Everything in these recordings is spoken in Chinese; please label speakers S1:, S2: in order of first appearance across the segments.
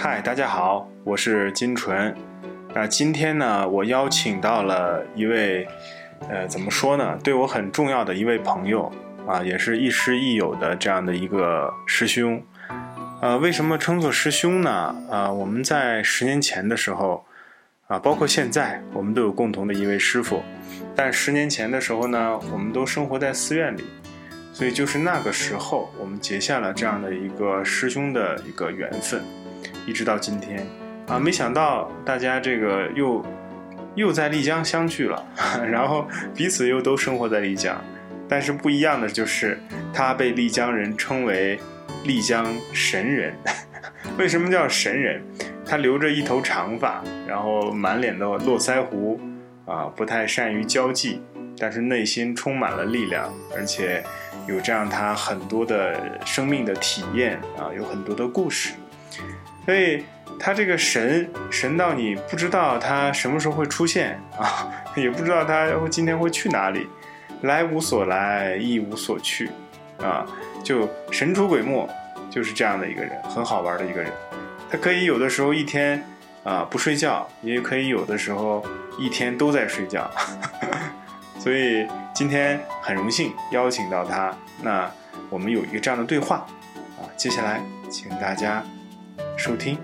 S1: 嗨，大家好，我是金纯。那今天呢，我邀请到了一位，呃，怎么说呢，对我很重要的一位朋友啊，也是亦师亦友的这样的一个师兄。呃，为什么称作师兄呢？啊，我们在十年前的时候，啊，包括现在，我们都有共同的一位师傅。但十年前的时候呢，我们都生活在寺院里，所以就是那个时候，我们结下了这样的一个师兄的一个缘分。一直到今天，啊，没想到大家这个又又在丽江相聚了，然后彼此又都生活在丽江，但是不一样的就是他被丽江人称为丽江神人。为什么叫神人？他留着一头长发，然后满脸的络腮胡，啊，不太善于交际，但是内心充满了力量，而且有这样他很多的生命的体验啊，有很多的故事。所以他这个神神到你不知道他什么时候会出现啊，也不知道他今天会去哪里，来无所来，亦无所去，啊，就神出鬼没，就是这样的一个人，很好玩的一个人。他可以有的时候一天啊不睡觉，也可以有的时候一天都在睡觉。所以今天很荣幸邀请到他，那我们有一个这样的对话啊，接下来请大家。收听。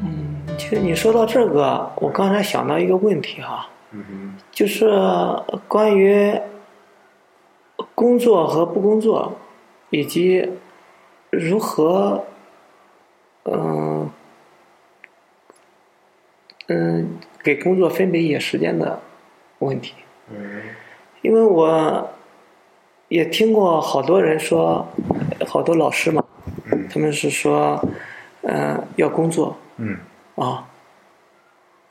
S2: 嗯，其实你说到这个，我刚才想到一个问题哈，
S1: 嗯
S2: 就是关于工作和不工作，以及如何，嗯。嗯，给工作分配一些时间的问题。
S1: 嗯，
S2: 因为我也听过好多人说，好多老师嘛，他们是说，嗯，要工作。
S1: 嗯。
S2: 啊，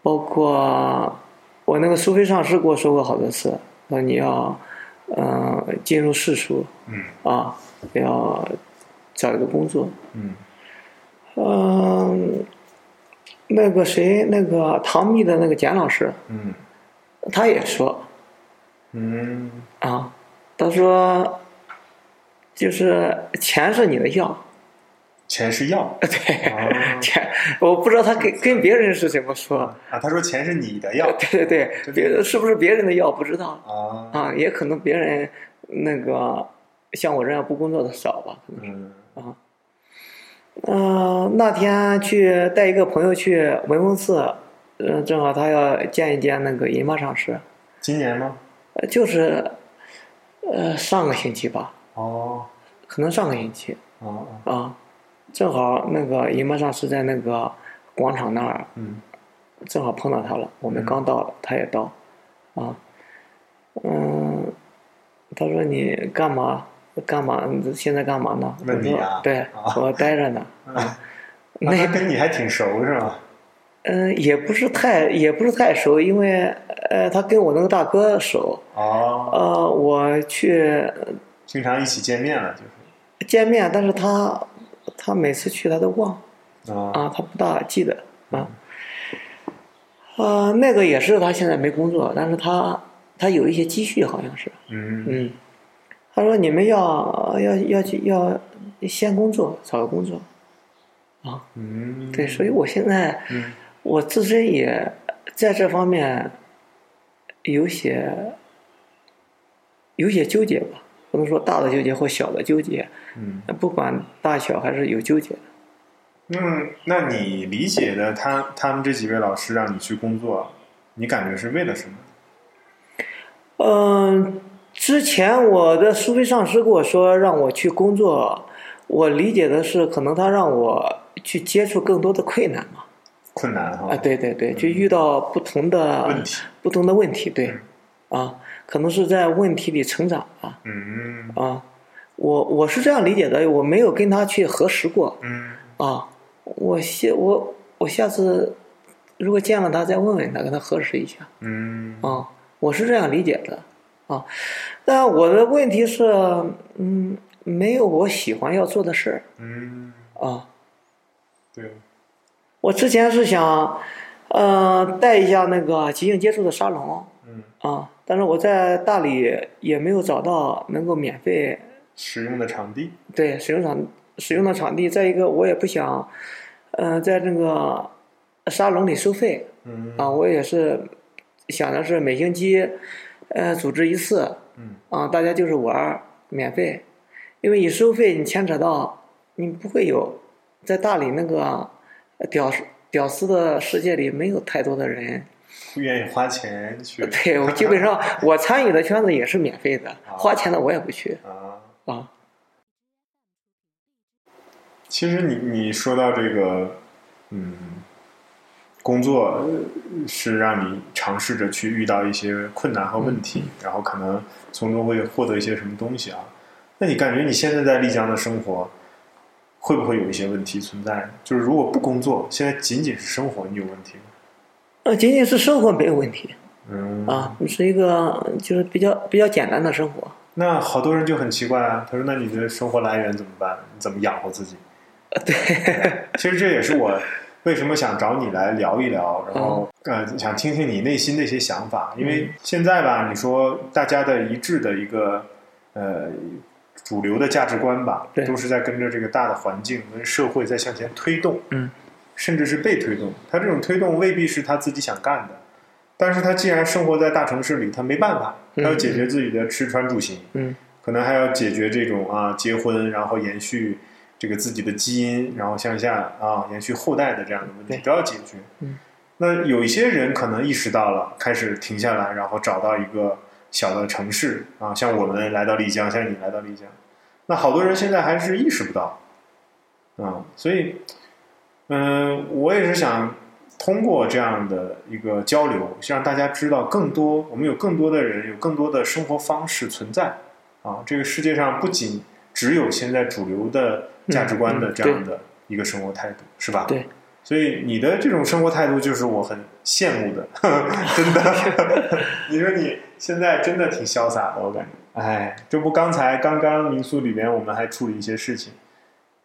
S2: 包括我那个苏菲上师跟我说过好多次，说你要，嗯，进入世俗。
S1: 嗯。
S2: 啊，要找一个工作。
S1: 嗯。
S2: 嗯。那个谁，那个唐密的那个简老师，
S1: 嗯，
S2: 他也说，
S1: 嗯，
S2: 啊，他说，就是钱是你的药，
S1: 钱是药，
S2: 对，钱，我不知道他跟跟别人是怎么说
S1: 啊，他说钱是你的药，
S2: 对对对，别是不是别人的药不知道
S1: 啊，
S2: 啊，也可能别人那个像我这样不工作的少吧，可能是啊。嗯，那天去带一个朋友去文峰寺，嗯，正好他要见一见那个银马上师。
S1: 今年吗？
S2: 呃，就是，呃，上个星期吧。
S1: 哦。
S2: 可能上个星期。
S1: 哦。
S2: 啊，正好那个银马上师在那个广场那儿。
S1: 嗯。
S2: 正好碰到他了，我们刚到，他也到。啊。嗯。他说：“你干嘛？”干嘛？现在干嘛呢？
S1: 问你
S2: 啊？对，我待着呢。啊，
S1: 那跟你还挺熟是吧？
S2: 嗯，也不是太，也不是太熟，因为呃，他跟我那个大哥熟。
S1: 哦。
S2: 呃，我去。
S1: 经常一起见面了，就是。
S2: 见面，但是他他每次去他都忘。
S1: 啊。
S2: 啊，他不大记得啊。啊，那个也是，他现在没工作，但是他他有一些积蓄，好像是。
S1: 嗯。
S2: 嗯。他说：“你们要要要去要先工作，找个工作，啊，
S1: 嗯，
S2: 对，所以我现在，
S1: 嗯，
S2: 我自身也在这方面有些有些纠结吧，不能说大的纠结或小的纠结，
S1: 嗯，
S2: 不管大小还是有纠结
S1: 的。嗯，那你理解的他他们这几位老师让你去工作，你感觉是为了什么？
S2: 嗯。”之前我的苏菲上师跟我说让我去工作，我理解的是可能他让我去接触更多的困难嘛。
S1: 困难哈。
S2: 啊，对对对，就遇到不同的
S1: 问题，
S2: 不同的问题，对，啊，可能是在问题里成长
S1: 啊。
S2: 嗯。啊，我我是这样理解的，我没有跟他去核实过。
S1: 嗯。
S2: 啊，我下我我下次如果见了他再问问他，跟他核实一下。
S1: 嗯。
S2: 啊，我是这样理解的。啊，但我的问题是，嗯，没有我喜欢要做的事儿。
S1: 嗯。
S2: 啊。
S1: 对。
S2: 我之前是想，呃，带一下那个即兴接触的沙龙，
S1: 嗯
S2: 啊，但是我在大理也没有找到能够免费
S1: 使用的场地，
S2: 对使用场使用的场地。再一个，我也不想，呃，在那个沙龙里收费，
S1: 嗯
S2: 啊，我也是想的是每星期，呃，组织一次，
S1: 嗯
S2: 啊，大家就是玩儿免费，因为你收费，你牵扯到你不会有在大理那个呃屌丝屌丝的世界里没有太多的人，
S1: 不愿意花钱去
S2: 对我基本上 我参与的圈子也是免费的，花钱的我也不去
S1: 啊。
S2: 啊。
S1: 其实你你说到这个，嗯，工作是让你尝试着去遇到一些困难和问题，然后可能从中会获得一些什么东西啊。那你感觉你现在在丽江的生活，会不会有一些问题存在？就是如果不工作，现在仅仅是生活，你有问题吗？
S2: 呃，仅仅是生活没有问题
S1: 嗯
S2: 啊，是一个就是比较比较简单的生活。
S1: 那好多人就很奇怪啊，他说：“那你的生活来源怎么办？你怎么养活自己？”
S2: 对，
S1: 其实这也是我为什么想找你来聊一聊，然后、呃想听听你内心的一些想法，因为现在吧，你说大家的一致的一个呃主流的价值观吧，都是在跟着这个大的环境跟社会在向前推动，
S2: 嗯，
S1: 甚至是被推动。他这种推动未必是他自己想干的，但是他既然生活在大城市里，他没办法，他要解决自己的吃穿住行，
S2: 嗯。
S1: 可能还要解决这种啊结婚，然后延续这个自己的基因，然后向下啊延续后代的这样的问题都要解决。
S2: 嗯，
S1: 那有一些人可能意识到了，开始停下来，然后找到一个小的城市啊，像我们来到丽江，像你来到丽江，那好多人现在还是意识不到啊，所以嗯、我也是想。通过这样的一个交流，让大家知道更多，我们有更多的人，有更多的生活方式存在。啊，这个世界上不仅只有现在主流的价值观的
S2: 嗯
S1: 这样的一个生活态度，是吧？
S2: 对。
S1: 所以你的这种生活态度就是我很羡慕的，真的。你说你现在真的挺潇洒的，我感觉。哎，这不刚才刚刚民宿里面我们还处理一些事情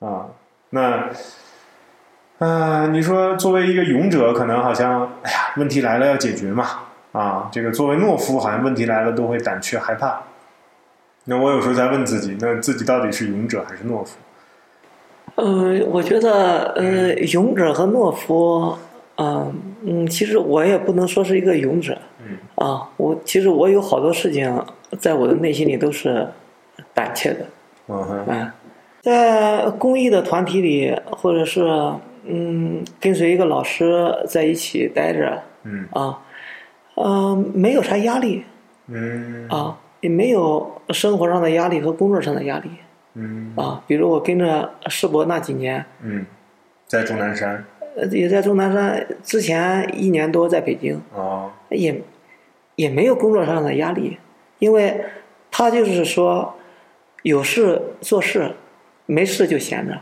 S1: 啊，那。啊、你说作为一个勇者，可能好像，哎呀，问题来了要解决嘛，啊，这个作为懦夫，好像问题来了都会胆怯害怕。那我有时候在问自己，那自己到底是勇者还是懦夫？
S2: 嗯、我觉得，呃，勇者和懦夫，啊、嗯，其实我也不能说是一个勇者，
S1: 嗯。
S2: 啊，我其实我有好多事情在我的内心里都是胆怯的，
S1: 嗯哼，
S2: 啊，在公益的团体里，或者是嗯，跟随一个老师在一起待着，
S1: 嗯。
S2: 啊，嗯、没有啥压力
S1: 嗯。
S2: 啊，也没有生活上的压力和工作上的压力
S1: 嗯
S2: 啊。比如我跟着世博那几年，
S1: 嗯，在终南山
S2: 呃，也在终南山之前一年多在北京，
S1: 哦，
S2: 也也没有工作上的压力，因为他就是说有事做事，没事就闲着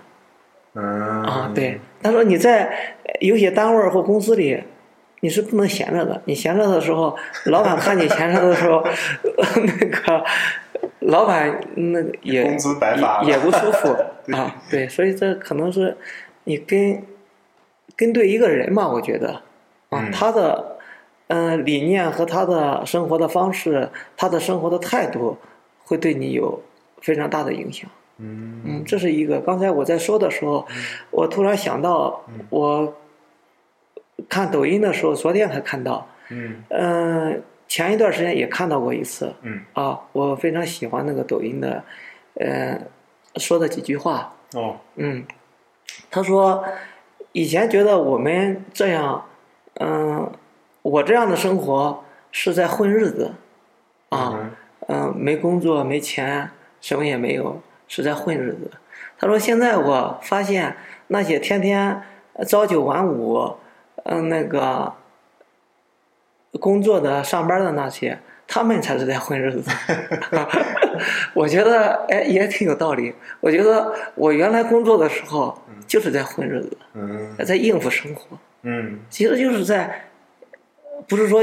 S1: 嗯
S2: 啊。对，他说你在有些单位或公司里。你是不能闲着的，你闲着的时候，老板看你闲着的时候，那个老板那个也
S1: 工资白发
S2: 也也不舒服 啊。对，所以这可能是你跟跟对一个人嘛，我觉得啊，
S1: 嗯
S2: 他的嗯、呃理念和他的生活的方式，他的生活的态度，会对你有非常大的影响。
S1: 嗯
S2: 嗯，这是一个。刚才我在说的时候，我突然想到，我看抖音的时候，昨天才看到，
S1: 嗯
S2: 嗯、前一段时间也看到过一次
S1: 嗯
S2: 啊，我非常喜欢那个抖音的，呃，说的几句话。
S1: 哦
S2: 嗯，他说，以前觉得我们这样，嗯、我这样的生活是在混日子，啊，
S1: 嗯
S2: 嗯、没工作没钱，什么也没有，是在混日子。他说现在我发现那些天天朝九晚五，嗯、那个工作的上班的那些，他们才是在混日子。我觉得哎也挺有道理。我觉得我原来工作的时候就是在混日子，
S1: 嗯。
S2: 在应付生活，
S1: 嗯。
S2: 其实就是在，不是说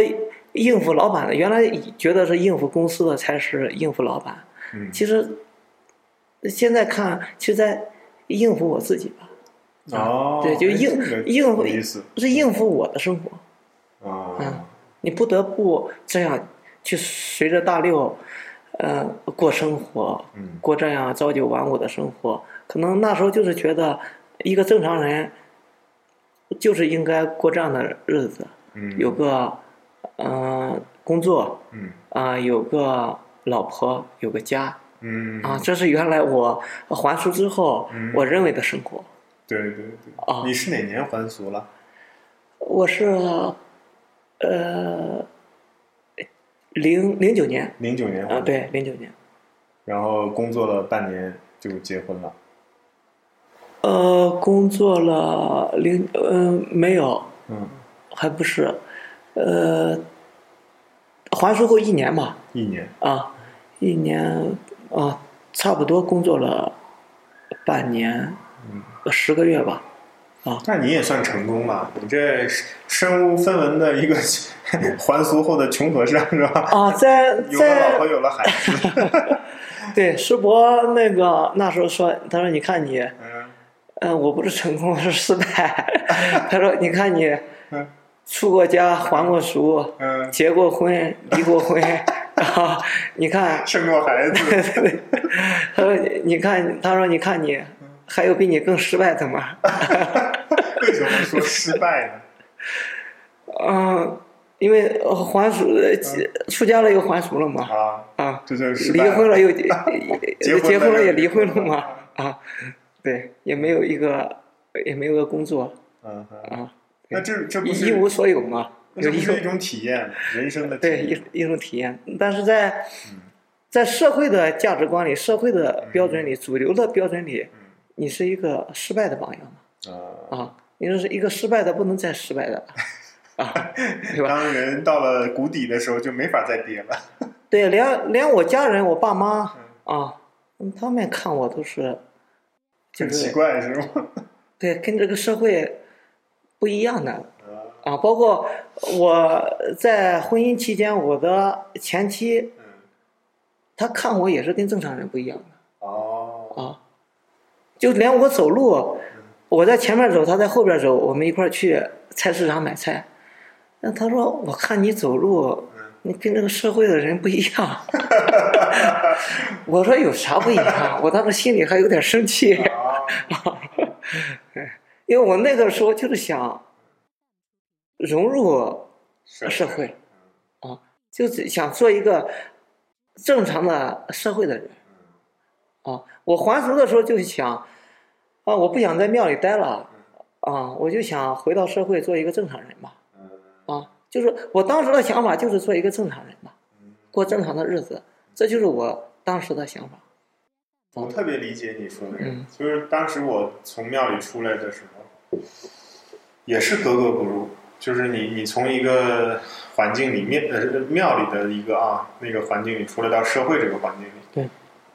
S2: 应付老板的，原来觉得是应付公司的才是应付老板，
S1: 嗯。
S2: 其实现在看，其实在应付我自己吧。
S1: 哦，
S2: 对，就
S1: 哎
S2: 应应付是应付我的生活。嗯，你不得不这样去随着大流，呃，过生活，
S1: 嗯
S2: 过这样朝九晚五的生活。可能那时候就是觉得，一个正常人就是应该过这样的日子，
S1: 嗯，
S2: 有个嗯、呃工作
S1: 嗯
S2: 啊、有个老婆，有个家
S1: 嗯
S2: 啊，这是原来我还俗之后
S1: 嗯
S2: 我认为的生活。
S1: 对对对，
S2: 啊
S1: 你是哪年还俗了？
S2: 我是呃零零九年
S1: 零九年还
S2: 啊，对，零九年。
S1: 然后工作了半年就结婚了。
S2: 呃，工作了零嗯、没有，
S1: 嗯，
S2: 还不是，呃，还书后一年吧，
S1: 一年。
S2: 啊，一年啊，差不多工作了半年，
S1: 嗯，
S2: 十个月吧。
S1: 那你也算成功了，你这身无分文的一个 还俗后的穷和尚是吧？
S2: 啊，在
S1: 有了老婆，有了孩子。
S2: 对师伯那个那时候说，他说你看你，
S1: 嗯
S2: 嗯，我不是成功，我是失败。他说你看你
S1: 嗯
S2: 出过家，还过俗，
S1: 嗯，
S2: 结过婚，离过婚，啊，你看，
S1: 生过孩子。
S2: 他说你你看，他说你看你，还有比你更失败的吗？
S1: 为什么说失败呢？
S2: 嗯，因为呃还俗，呃出家了又还俗了嘛，
S1: 啊，
S2: 啊，
S1: 这就是
S2: 离婚了又
S1: 结
S2: 结
S1: 婚了又
S2: 婚了也离婚了嘛，啊，对，也没有一个也没有个工作
S1: 嗯，
S2: 啊，
S1: 那这这不是
S2: 一一无所有嘛，
S1: 那
S2: 有一种
S1: 这不是一种体验，人生的体
S2: 对。一一种体验，但是在
S1: 嗯
S2: 在社会的价值观里、社会的标准里、主流的标准里，
S1: 嗯
S2: 你是一个失败的榜样嘛
S1: 啊，
S2: 啊，你是一个失败的不能再失败的 啊，对吧？
S1: 当人到了谷底的时候，就没法再跌了。
S2: 对，连连我家人、我爸妈啊，嗯他们看我都是就
S1: 很奇
S2: 是
S1: 怪是吗？
S2: 对跟这个社会不一样的
S1: 啊
S2: 啊，包括我在婚姻期间，我的前妻
S1: 嗯
S2: 她看我也是跟正常人不一样就连我走路，我在前面走，他在后边走，我们一块儿去菜市场买菜。那他说：“我看你走路，你跟这个社会的人不一样。”我说：“有啥不一样？”我当时心里还有点生气，
S1: 啊，
S2: 因为我那个时候就是想融入社会，啊，就是想做一个正常的社会的人。啊，我还俗的时候就想，啊，我不想在庙里待了，啊，我就想回到社会做一个正常人吧。
S1: 嗯
S2: 啊，就是我当时的想法就是做一个正常人吧，过正常的日子，这就是我当时的想法。
S1: 我特别理解你说的，
S2: 嗯
S1: 就是当时我从庙里出来的时候，也是格格不入。就是你你从一个环境里面呃庙里的一个啊那个环境里出来到社会这个环境里，
S2: 对，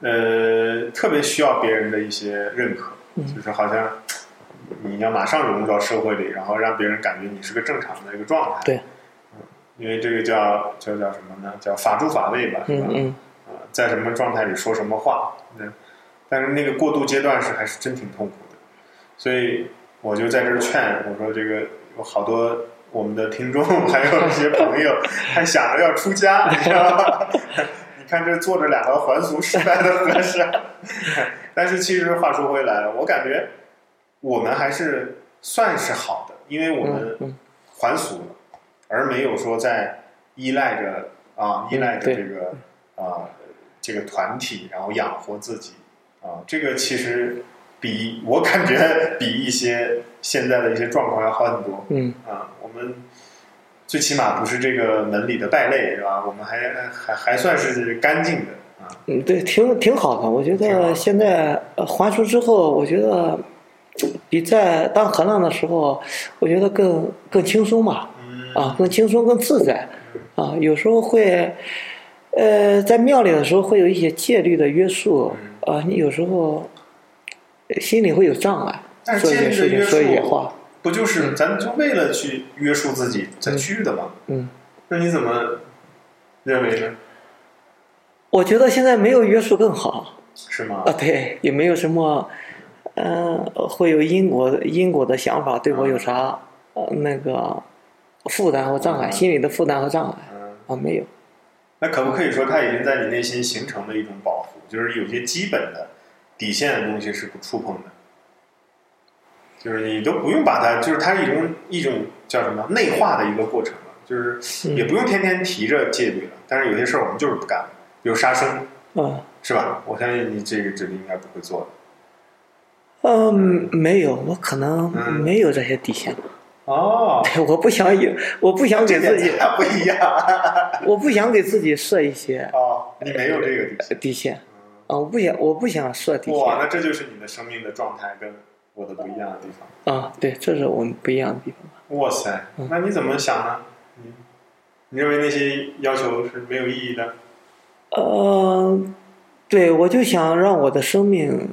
S1: 呃，特别需要别人的一些认可，
S2: 嗯
S1: 就是好像你要马上融入到社会里，然后让别人感觉你是个正常的一个状态。
S2: 对，
S1: 因为这个叫叫叫什么呢？叫法住法位吧，是吧？
S2: 嗯嗯
S1: 啊，在什么状态里说什么话，那但是那个过渡阶段是还是真挺痛苦的，所以我就在这儿劝我说，这个有好多我们的听众 还有一些朋友还想着要出家，你知道吗？你看这坐着两个还俗失败的和尚，但是其实话说回来，我感觉我们还是算是好的，因为我们还俗了，而没有说在依赖着啊，依赖着这个啊这个团体，然后养活自己。啊，这个其实比我感觉比一些现在的一些状况要好很多。
S2: 嗯。
S1: 啊。我们最起码不是这个门里的败类，是吧？我们还还还算是干净的啊。
S2: 嗯，对，挺挺好的。我觉得现在呃还俗之后，我觉得比在当和尚的时候，我觉得更更轻松吧。
S1: 嗯
S2: 啊，更轻松、更自在，啊，有时候会，呃，在庙里的时候会有一些戒律的约束，啊，你有时候呃心里会有障碍，
S1: 但是
S2: 做一些事情，
S1: 戒律的约
S2: 说一些话，
S1: 不就是咱就为了去约束自己才去的吗？
S2: 嗯，
S1: 那你怎么认为呢？
S2: 我觉得现在没有约束更好，
S1: 是吗
S2: 啊，？对，也没有什么，嗯、会有因果因果的想法对我有啥呃那个负担和障碍，心理的负担和障碍。啊，没有。
S1: 那可不可以说，它已经在你内心形成了一种保护，就是有些基本的底线的东西是不触碰的，就是你都不用把它，就是它一种一种叫什么内化的一个过程了，就是也不用天天提着戒律了。但是有些事儿我们就是不干，比如杀生，
S2: 嗯，
S1: 是吧？我相信你这个指令应该不会做的。
S2: 嗯，没有，我可能没有这些底线。
S1: 哦，
S2: 我不想有，我不想给自己
S1: 不一样，
S2: 我不想给自己设一些。
S1: 哦，你没有这个底线
S2: 底线，啊，我不想，我不想设底线。
S1: 哇，那这就是你的生命的状态跟我的不一样的地方。
S2: 啊，对，这是我们不一样的地
S1: 方。哇塞，那你怎么想呢？你你认为那些要求是没有意义的？
S2: 呃，对，我就想让我的生命，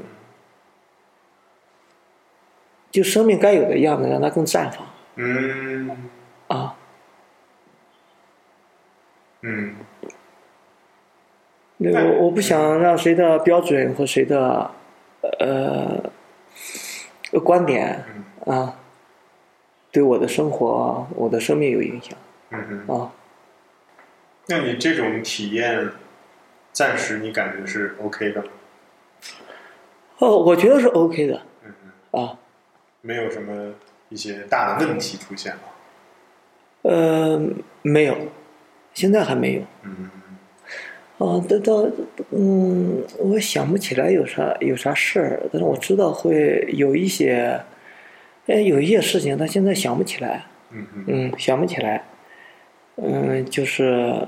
S2: 就生命该有的样子，让它更绽放。
S1: 嗯，
S2: 啊，
S1: 嗯，
S2: 那我我不想让谁的标准和谁的呃观点啊，对我的生活、我的生命有影响。
S1: 嗯
S2: 啊，
S1: 那你这种体验，暂时你感觉是 OK 的？
S2: 哦，我觉得是 OK 的。
S1: 嗯
S2: 啊，
S1: 没有什么。一些大的问题出现了，
S2: 呃，没有，现在还没有。
S1: 嗯，
S2: 哦，到到，嗯，我想不起来有啥有啥事儿，但是我知道会有一些，哎，有一些事情，他现在想不起来。
S1: 嗯，
S2: 想不起来。嗯，就是，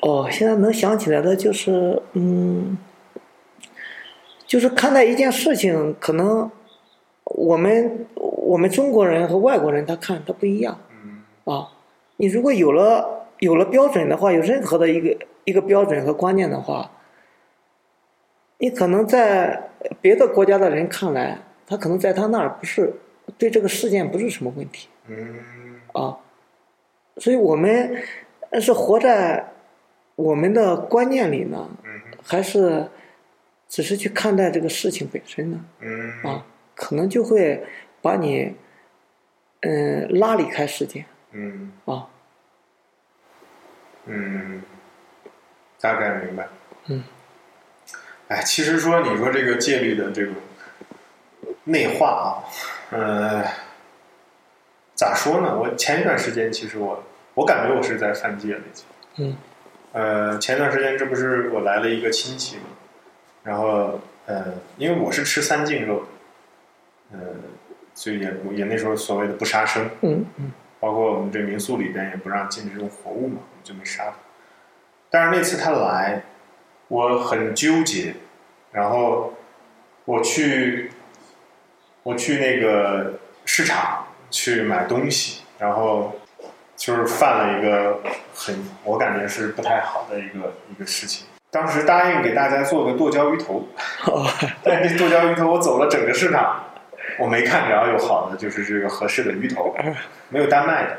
S2: 哦，现在能想起来的就是，嗯，就是看待一件事情，可能。我们我们中国人和外国人他看他不一样，啊，你如果有了有了标准的话，有任何的一个一个标准和观念的话，你可能在别的国家的人看来，他可能在他那儿不是对这个事件不是什么问题，啊，所以我们是活在我们的观念里呢，还是只是去看待这个事情本身呢？啊。可能就会把你，嗯，拉离开世界。
S1: 嗯。
S2: 啊。
S1: 嗯，大概明白。
S2: 嗯。
S1: 哎，其实说你说这个戒律的这种内化啊，呃，咋说呢？我前一段时间其实我我感觉我是在犯戒了，已经。
S2: 嗯。
S1: 呃，前段时间这不是我来了一个亲戚嘛，然后呃，因为我是吃三净肉的。呃，所以也也那时候所谓的不杀生，
S2: 嗯嗯，
S1: 包括我们这民宿里边也不让进这种活物嘛，就没杀他。但是那次他来，我很纠结，然后我去我去那个市场去买东西，然后就是犯了一个很我感觉是不太好的一个一个事情。当时答应给大家做个剁椒鱼头，但这剁椒鱼头我走了整个市场。我没看着有好的，就是这个合适的鱼头，没有单卖的。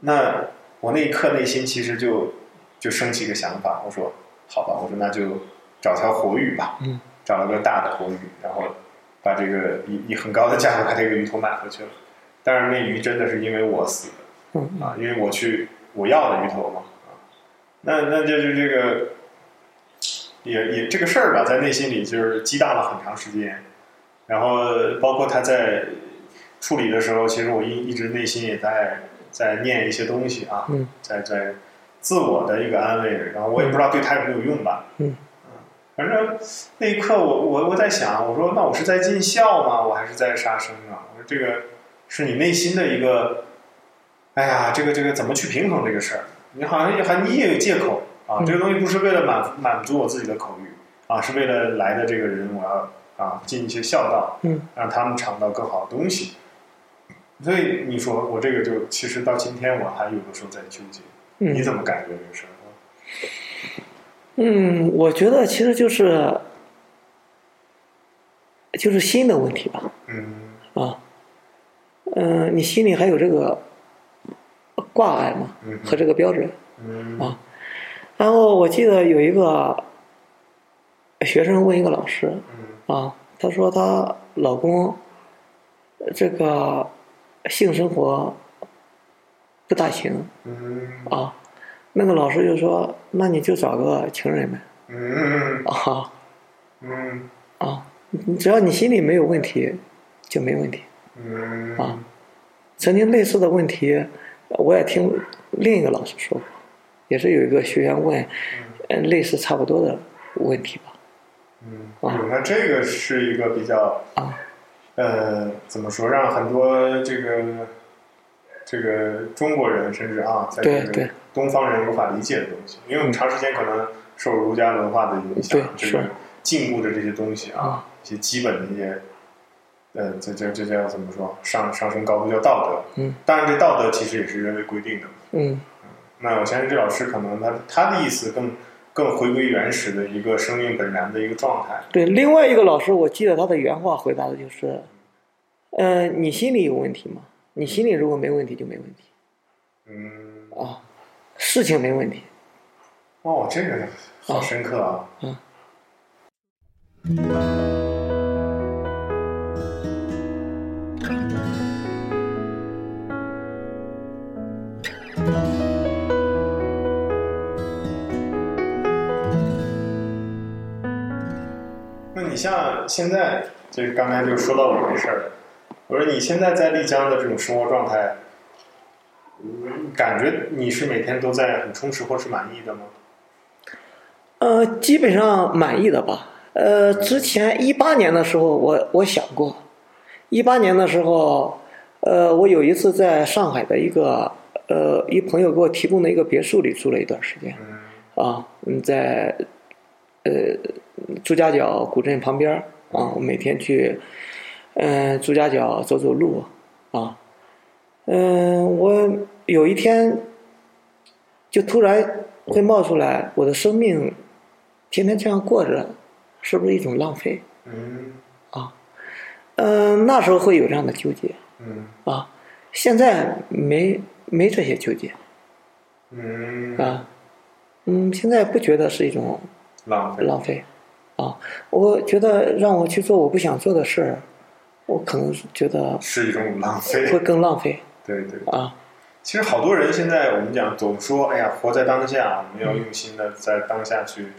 S1: 那我那一刻内心其实就就升起一个想法，我说好吧，我说那就找条活鱼吧，找了个大的活鱼，然后把这个以以很高的价格把这个鱼头买回去了。但是那鱼真的是因为我死的，啊，因为我去我要的鱼头嘛，啊，那那就是这个也也这个事儿吧，在内心里就是激荡了很长时间。然后包括他在处理的时候，其实我一一直内心也在在念一些东西啊，在在自我的一个安慰。然后我也不知道对他有没有用吧。
S2: 嗯，
S1: 反正那一刻我我我在想，我说那我是在尽孝吗？我还是在杀生啊？我说这个是你内心的一个，哎呀，这个这个怎么去平衡这个事儿？你好像还你也有借口啊，这个东西不是为了满满足我自己的口欲啊，是为了来的这个人我要。啊，尽一些孝道，
S2: 嗯，
S1: 让他们尝到更好的东西。所以你说我这个就其实到今天我还有的时候在纠结，你怎么感觉这个事儿？
S2: 嗯，我觉得其实就是就是心的问题吧。
S1: 嗯。
S2: 啊，嗯，你心里还有这个挂碍吗？和这个标准。
S1: 嗯。
S2: 啊，然后我记得有一个学生问一个老师。啊，他说她老公这个性生活不大行。
S1: 嗯
S2: 啊，那个老师就说：“那你就找个情人呗。
S1: 嗯
S2: 啊
S1: 嗯
S2: 啊，只要你心里没有问题，就没问题。
S1: 嗯
S2: 啊曾经类似的问题，我也听另一个老师说过，也是有一个学员问，嗯，类似差不多的问题吧。
S1: 嗯，
S2: 啊
S1: 那这个是一个比较
S2: 啊
S1: 呃，怎么说，让很多这个这个中国人甚至啊，在这个东方人无法理解的东西，因为我们长时间可能受儒家文化的影响这个禁锢的这些东西啊
S2: 啊，
S1: 一些基本的一些。呃，这这这叫怎么说？上上升高度叫道德。
S2: 嗯，
S1: 当然，这道德其实也是人为规定的。
S2: 嗯
S1: 那我相信这老师可能他他的意思更更回归原始的一个生命本然的一个状态。
S2: 对，另外一个老师，我记得他的原话回答的就是，呃，你心里有问题吗？你心里如果没问题就没问题
S1: 嗯，
S2: 啊，事情没问题。
S1: 哦，这个好深刻啊。
S2: 嗯
S1: 那像现在，就是刚才就说到我这事儿，我说你现在在丽江的这种生活状态，嗯感觉你是每天都在很充实或是满意的吗？
S2: 呃，基本上满意的吧。呃，之前一八年的时候我，我想过，一八年的时候，呃，我有一次在上海的一个呃一朋友给我提供的一个别墅里住了一段时间
S1: 嗯
S2: 啊，嗯，在呃朱家角古镇旁边儿啊，我每天去嗯、呃朱家角走走路啊，嗯、我有一天就突然会冒出来，我的生命天天这样过着，是不是一种浪费？
S1: 嗯啊
S2: 嗯、那时候会有这样的纠结
S1: 嗯
S2: 啊，现在没没这些纠结
S1: 嗯，
S2: 啊，嗯，现在不觉得是一种
S1: 浪费。
S2: 浪费啊，我觉得让我去做我不想做的事儿，我可能是觉得
S1: 是一种浪费。
S2: 会更浪费
S1: 对对。
S2: 啊，
S1: 其实好多人现在我们讲总说，哎呀，活在当下，我们要用心的在当下去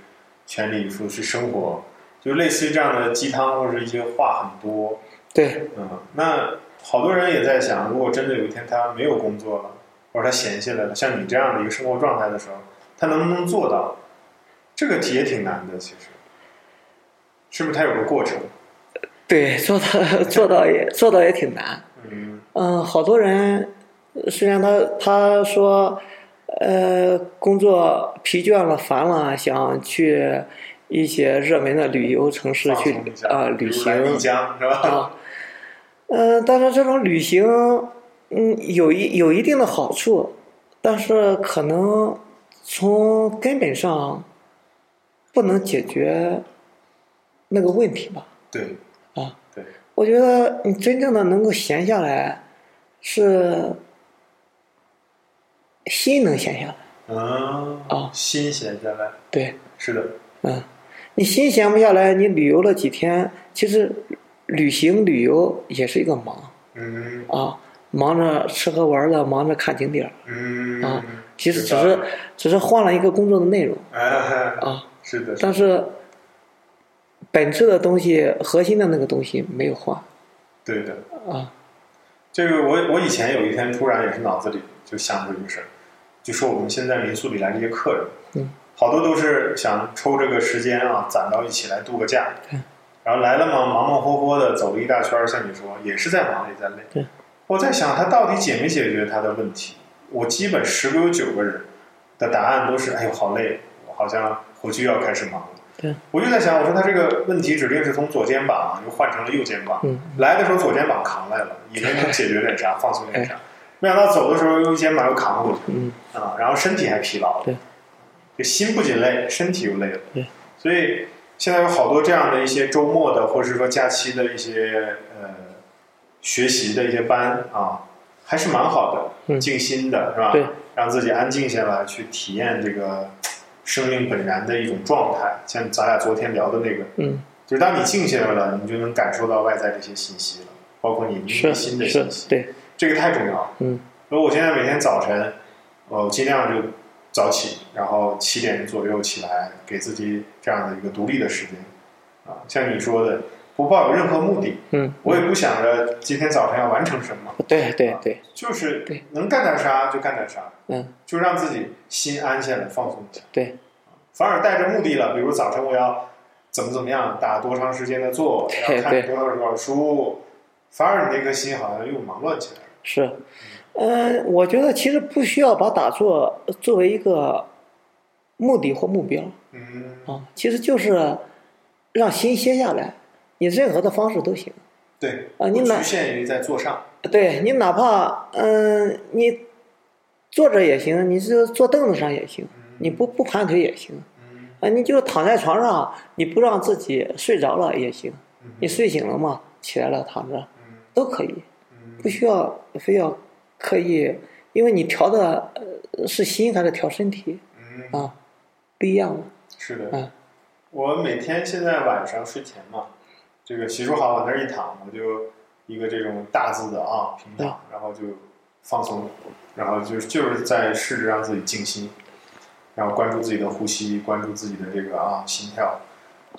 S1: 全力以赴去生活，就类似于这样的鸡汤或者一些话很多。
S2: 对，
S1: 嗯，那好多人也在想，如果真的有一天他没有工作了，或者他闲下来了，像你这样的一个生活状态的时候，他能不能做到？这个题也挺难的，其实，是不是？它有个过程。
S2: 对，做到做到也做到也挺难。
S1: 嗯
S2: 嗯，好多人虽然他他说，呃，工作疲倦了、烦了，想去一些热门的旅游城市去啊、旅
S1: 比如来丽
S2: 行
S1: 江是吧？
S2: 啊，呃，但是这种旅行，嗯，有一有一定的好处，但是可能从根本上不能解决那个问题吧。
S1: 对。
S2: 啊，
S1: 对，
S2: 我觉得你真正的能够闲下来，是心能闲下来。
S1: 嗯
S2: 啊。
S1: 心闲下来，
S2: 对，
S1: 是的，
S2: 嗯，你心闲不下来，你旅游了几天，其实旅行旅游也是一个忙。
S1: 嗯。
S2: 啊，忙着吃喝玩乐，忙着看景点儿。
S1: 嗯。
S2: 啊，其实只是只是换了一个工作的内容。
S1: 哎，
S2: 啊，
S1: 是的，
S2: 但是本质的东西、核心的那个东西没有换
S1: 对的。
S2: 啊。
S1: 这个我我以前有一天突然也是脑子里就想过一个事儿，就说我们现在民宿里来这些客人，
S2: 嗯，
S1: 好多都是想抽这个时间啊，攒到一起来度个假，
S2: 嗯，
S1: 然后来了嘛，忙忙活活的走了一大圈儿，像你说也是在忙也在累，
S2: 对，
S1: 我在想他到底解没解决他的问题？我基本十个有九个人的答案都是，哎呦好累，我好像回去要开始忙了。
S2: 对，
S1: 我就在想，我说他这个问题指定是从左肩膀又换成了右肩膀，
S2: 嗯，
S1: 来的时候左肩膀扛来了，以为能解决点啥，放松点啥，没想到走的时候右肩膀又扛回去，
S2: 嗯。
S1: 啊，然后身体还疲劳了，
S2: 对，
S1: 这心不仅累，身体又累了，
S2: 对，
S1: 所以现在有好多这样的一些周末的，或者是说假期的一些呃学习的一些班啊，还是蛮好的，
S2: 嗯。
S1: 静心的是吧？
S2: 对，
S1: 让自己安静下来，去体验这个生命本然的一种状态，像咱俩昨天聊的那个。
S2: 嗯，
S1: 就是当你静下来了，你就能感受到外在这些信息了，包括你内心的信息，，
S2: 对，
S1: 这个太重要了。
S2: 嗯
S1: 所以我现在每天早晨，我，尽量就早起，然后七点左右起来，给自己这样的一个独立的时间。啊，像你说的，不抱有任何目的，
S2: 嗯，
S1: 我也不想着今天早晨要完成什么。
S2: 对对对，
S1: 就是
S2: 对
S1: 能干点啥就干点啥，
S2: 嗯，
S1: 就让自己心安下来，放松一下。
S2: 对，
S1: 反而带着目的了，比如早晨我要怎么怎么样，打多长时间的坐，
S2: 对
S1: 要看多少多少书，反而你那颗心好像又忙乱起来了。
S2: 是，嗯，我觉得其实不需要把打坐作为一个目的或目标。
S1: 嗯，
S2: 啊，其实就是让心歇下来，你任何的方式都行。
S1: 对，
S2: 啊你哪
S1: 不局限于在坐上。
S2: 对你哪怕嗯，你坐着也行，你是坐凳子上也行，你不不盘腿也行
S1: 嗯
S2: 啊，你就躺在床上，你不让自己睡着了也行，
S1: 嗯
S2: 你睡醒了嘛，起来了躺着
S1: 嗯
S2: 都可以，
S1: 嗯
S2: 不需要非要刻意，因为你调的呃是心还是调身体
S1: 嗯，
S2: 啊，不一样的，
S1: 是的。
S2: 嗯
S1: 我每天现在晚上睡前嘛，这个洗漱好往那儿一躺，我就一个这种大字的啊平躺，然后就放松，然后就就是在试着让自己静心，然后关注自己的呼吸，关注自己的这个啊心跳，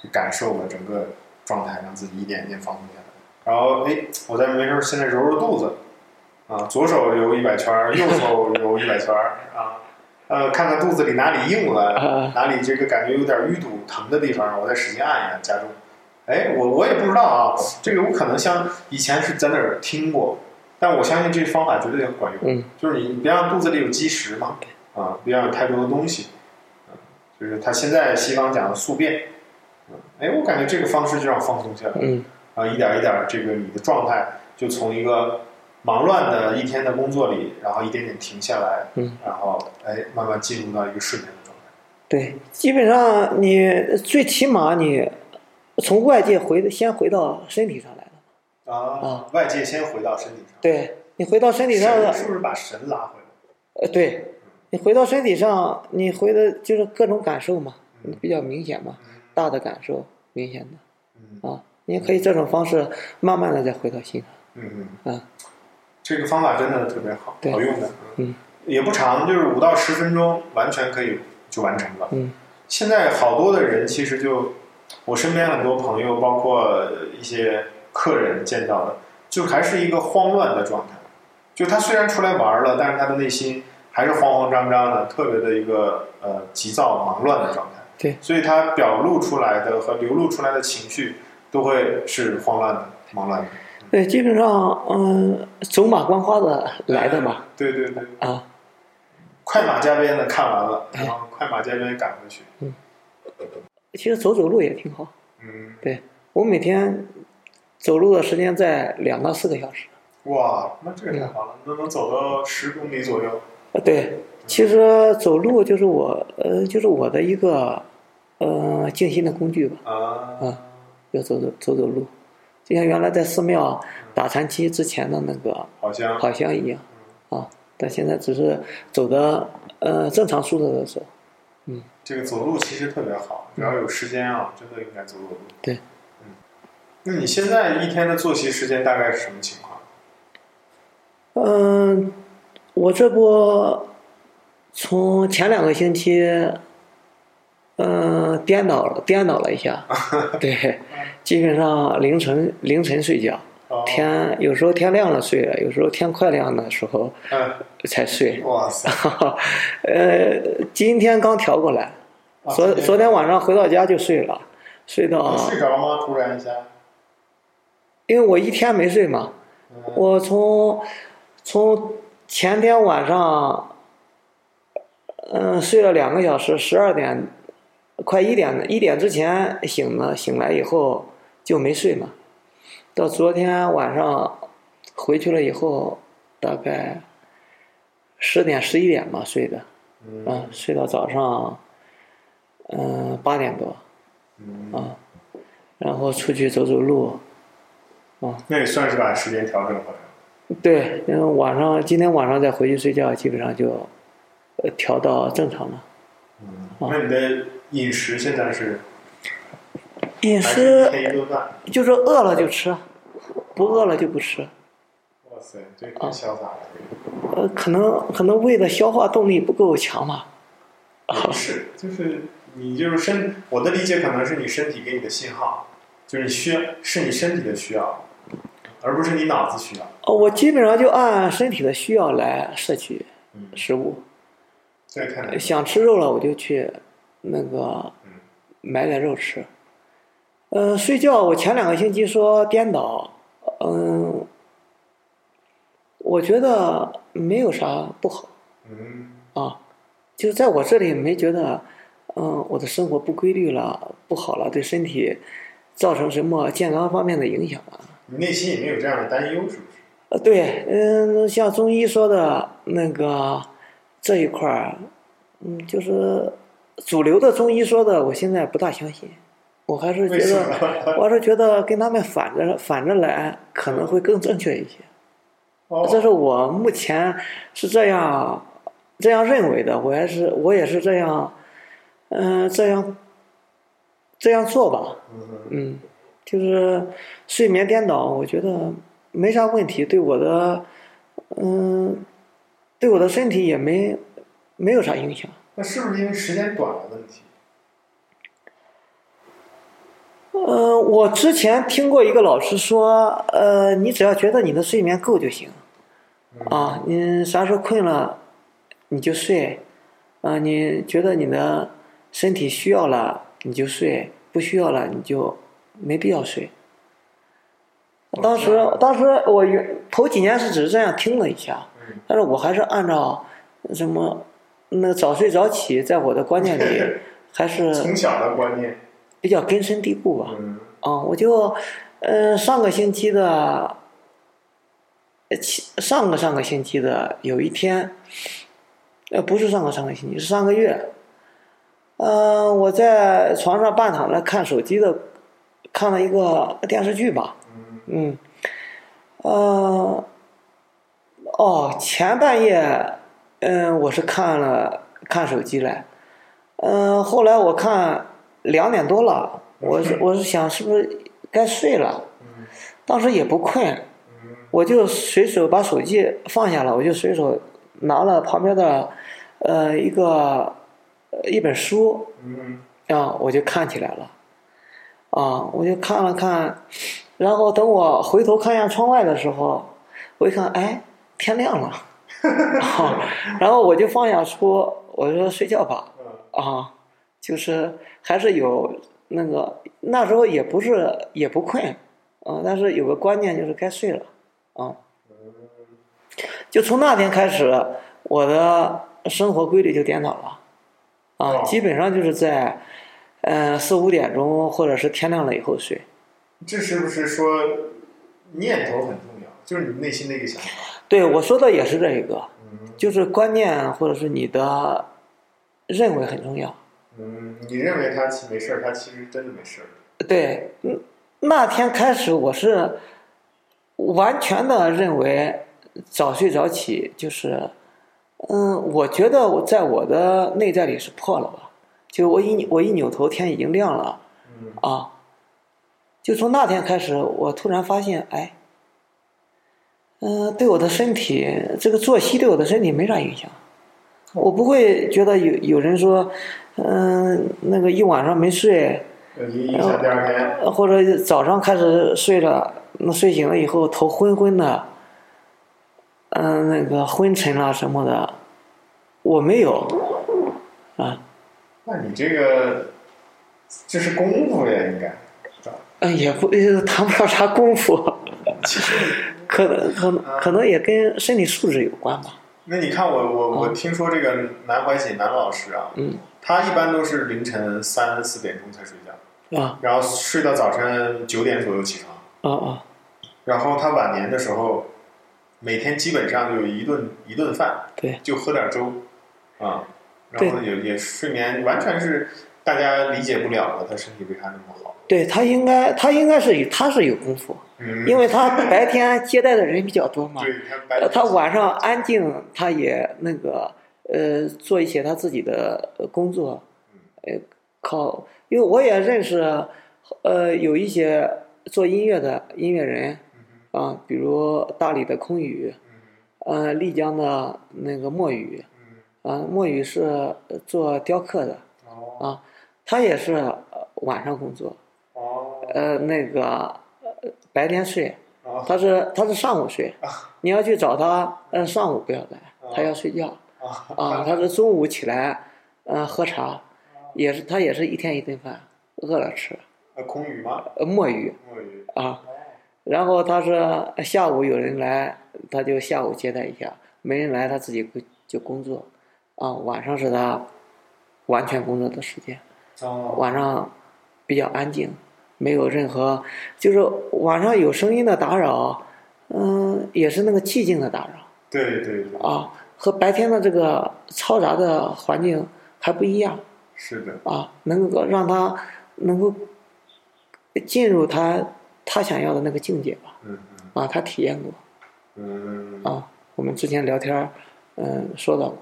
S1: 去感受我整个状态，让自己一点一点放松下来。然后哎，我在没事儿现在揉揉肚子，啊，左手揉一百圈儿，右手揉一百圈儿啊，呃，看看肚子里哪里硬了，
S2: 啊
S1: 哪里这个感觉有点淤堵疼的地方，我再使劲按一按，加重。哎，我我也不知道啊，这个我可能像以前是在那儿听过，但我相信这方法绝对管用。
S2: 嗯，
S1: 就是你别让肚子里有积食嘛，啊，别让有太多的东西，嗯，就是他现在西方讲的宿便，嗯，哎，我感觉这个方式就让放松下来，
S2: 嗯
S1: 啊，一点一点，这个你的状态就从一个忙乱的一天的工作里，然后一点点停下来，
S2: 嗯，
S1: 然后哎，慢慢进入到一个睡眠的状态。
S2: 对，基本上你最起码你从外界回先回到身体上来了，
S1: 啊
S2: 啊，
S1: 外界先回到身体上，
S2: 对你回到身体上
S1: 了。是不是把神拉回来？
S2: 呃，对，你回到身体上，你回的就是各种感受嘛，
S1: 嗯
S2: 比较明显嘛，大的感受明显的
S1: 嗯
S2: 啊，你也可以这种方式慢慢的再回到心上，
S1: 嗯嗯，
S2: 啊，
S1: 这个方法真的特别好，好用的，
S2: 嗯，
S1: 也不长，就是五到十分钟，完全可以就完成了。
S2: 嗯，
S1: 现在好多的人其实就，我身边很多朋友，包括一些客人见到的，就还是一个慌乱的状态。就他虽然出来玩了，但是他的内心还是慌慌张张的，特别的一个呃急躁忙乱的状态。
S2: 对，
S1: 所以他表露出来的和流露出来的情绪都会是慌乱的、忙乱的。
S2: 对，基本上嗯，走马观花的来的嘛，
S1: 对对对，
S2: 啊，
S1: 快马加鞭的看完了，
S2: 哎
S1: 然后快马加鞭赶回去。
S2: 其实走走路也挺好，
S1: 嗯，对
S2: 我每天走路的时间在两到四个小时，
S1: 哇，那这个太好了，那能走到十公里左右。
S2: 啊，对，其实走路就是我呃，就是我的一个呃静心的工具吧。
S1: 啊
S2: 啊要走走走走路，就像原来在寺庙打禅期之前的那个
S1: 好像
S2: 好像一样啊，但现在只是走的呃正常速度的走。
S1: 这个走路其实特别好，只要有时间啊，真的应该走走路。
S2: 对，
S1: 嗯，那你现在一天的作息时间大概是什么情况？
S2: 嗯，我这不从前两个星期，嗯，颠倒了颠倒了一下，对，基本上凌晨凌晨睡觉，
S1: 哦，
S2: 天有时候天亮了睡了，有时候天快亮的时候
S1: 嗯，
S2: 才睡。
S1: 哇塞，
S2: 呃，今天刚调过来，昨昨天晚上回到家就睡了，睡到，
S1: 睡着吗？突然一下，
S2: 因为我一天没睡嘛，
S1: 嗯。
S2: 我从从前天晚上，嗯、睡了两个小时，十二点快一点一点之前醒了，醒来以后就没睡嘛，到昨天晚上回去了以后，大概十点十一点吧睡的，
S1: 嗯
S2: 啊，睡到早上，嗯、八点多
S1: 嗯，
S2: 啊，然后出去走走路，啊
S1: 那也算是把时间调整回来了。
S2: 对，因为晚上今天晚上再回去睡觉，基本上就呃调到正常了。
S1: 嗯，
S2: 啊
S1: 那你的饮食现在是
S2: 饮食？就是饿了就吃，不饿了就不吃。
S1: 哇塞，这太潇洒了。
S2: 呃，可能可能胃的消化动力不够强吧。
S1: 不是，就是你就是身，我的理解可能是你身体给你的信号，就是你需要，是你身体的需要，而不是你脑子需要。
S2: 哦，我基本上就按身体的需要来摄取食物。
S1: 再看
S2: 想吃肉了，我就去那个买点肉吃。嗯，睡觉我前两个星期说颠倒，嗯，我觉得没有啥不好。
S1: 嗯。
S2: 啊。就在我这里没觉得，嗯，我的生活不规律了，不好了，对身体造成什么健康方面的影响啊？
S1: 你内心也没有这样的担忧，是不是？
S2: 呃，对，嗯，像中医说的那个这一块儿，嗯，就是主流的中医说的，我现在不大相信，我还是觉得，我还是觉得跟他们反着反着来可能会更正确一些。
S1: 哦，
S2: 这是我目前是这样。这样认为的，我也是，我也是这样，嗯，这样，这样做吧，嗯，就是睡眠颠倒，我觉得没啥问题，对我的，嗯，对我的身体也没没有啥影响。
S1: 那是不是因为时间短的问题？
S2: 嗯，我之前听过一个老师说，呃，你只要觉得你的睡眠够就行，啊，你啥时候困了。你就睡，啊，你觉得你的身体需要了你就睡，不需要了你就没必要睡。当时，当时我头几年是只是这样听了一下，但是我还是按照什么那早睡早起，在我的观念里 还是
S1: 从小的观念
S2: 比较根深蒂固吧。啊，我就嗯上个星期的，上个上个星期的有一天。呃，不是上个上个星期，是上个月。嗯，我在床上半躺着看手机的，看了一个电视剧吧。嗯。呃，哦，前半夜，嗯，我是看了看手机来。嗯，后来我看两点多了，我是我是想是不是该睡了。当时也不困，我就随手把手机放下了，我就随手拿了旁边的。呃，一个一本书，啊，我就看起来了，啊，我就看了看，然后等我回头看一下窗外的时候，我一看，哎，天亮了，啊，然后我就放下书，我说睡觉吧，啊，就是还是有那个那时候也不是也不困，啊，但是有个观念就是该睡了，啊，就从那天开始，我的。生活规律就颠倒了，啊，基本上就是在，呃四五点钟或者是天亮了以后睡。
S1: 这是不是说念头很重要？就是你内心的一个想法。
S2: 对，我说的也是这一个，就是观念或者是你的认为很重要。
S1: 嗯，你认为他没事儿，他其实真的没事儿。
S2: 对，嗯，那天开始我是完全的认为早睡早起就是。嗯，我觉得我在我的内在里是破了吧？就我一我一扭头，天已经亮了，啊，就从那天开始，我突然发现，哎，嗯，对我的身体，这个作息对我的身体没啥影响，我不会觉得有有人说，嗯，那个一晚上没睡，
S1: 影响第二天，
S2: 或者早上开始睡了，那睡醒了以后头昏昏的。嗯，那个昏沉了什么的，我没有，啊。
S1: 那你这个，这是功夫呀，应该。
S2: 嗯，也不谈不上啥功夫。
S1: 其实，
S2: 可能可能可能也跟身体素质有关吧。
S1: 那你看，我我我听说这个南怀瑾南老师啊，
S2: 嗯，
S1: 他一般都是凌晨三四点钟才睡觉，
S2: 啊，
S1: 然后睡到早晨九点左右起床，
S2: 啊啊，
S1: 然后他晚年的时候。每天基本上就一顿一顿饭，
S2: 对，
S1: 就喝点粥，啊，然后也也睡眠完全是大家理解不了的，他身体为啥那么好？
S2: 对他应该他应该是他是有功夫，嗯。因为他白天接待的人比较多嘛，
S1: 对他
S2: 他晚上安静，他也那个呃做一些他自己的工作，呃靠，因为我也认识呃有一些做音乐的音乐人。啊，比如大理的空宇，呃，丽江的那个墨雨，啊，墨雨是做雕刻的，啊，他也是晚上工作，呃，那个白天睡，他是他是上午睡，你要去找他，嗯，上午不要来，他要睡觉，啊，他是中午起来，嗯，喝茶，也是他也是一天一顿饭，饿了吃。
S1: 呃，空鱼吗？
S2: 呃，墨鱼。
S1: 墨鱼。
S2: 啊，然后他说下午有人来，他就下午接待一下；没人来，他自己就工作。啊，晚上是他完全工作的时间。
S1: 哦。
S2: 晚上比较安静，没有任何，就是晚上有声音的打扰，嗯，也是那个寂静的打扰。
S1: 对对对。
S2: 啊，和白天的这个嘈杂的环境还不一样。
S1: 是的。
S2: 啊，能够让他能够。进入他他想要的那个境界吧，
S1: 嗯
S2: 嗯，啊，他体验过，
S1: 嗯
S2: 啊，我们之前聊天嗯，说到过，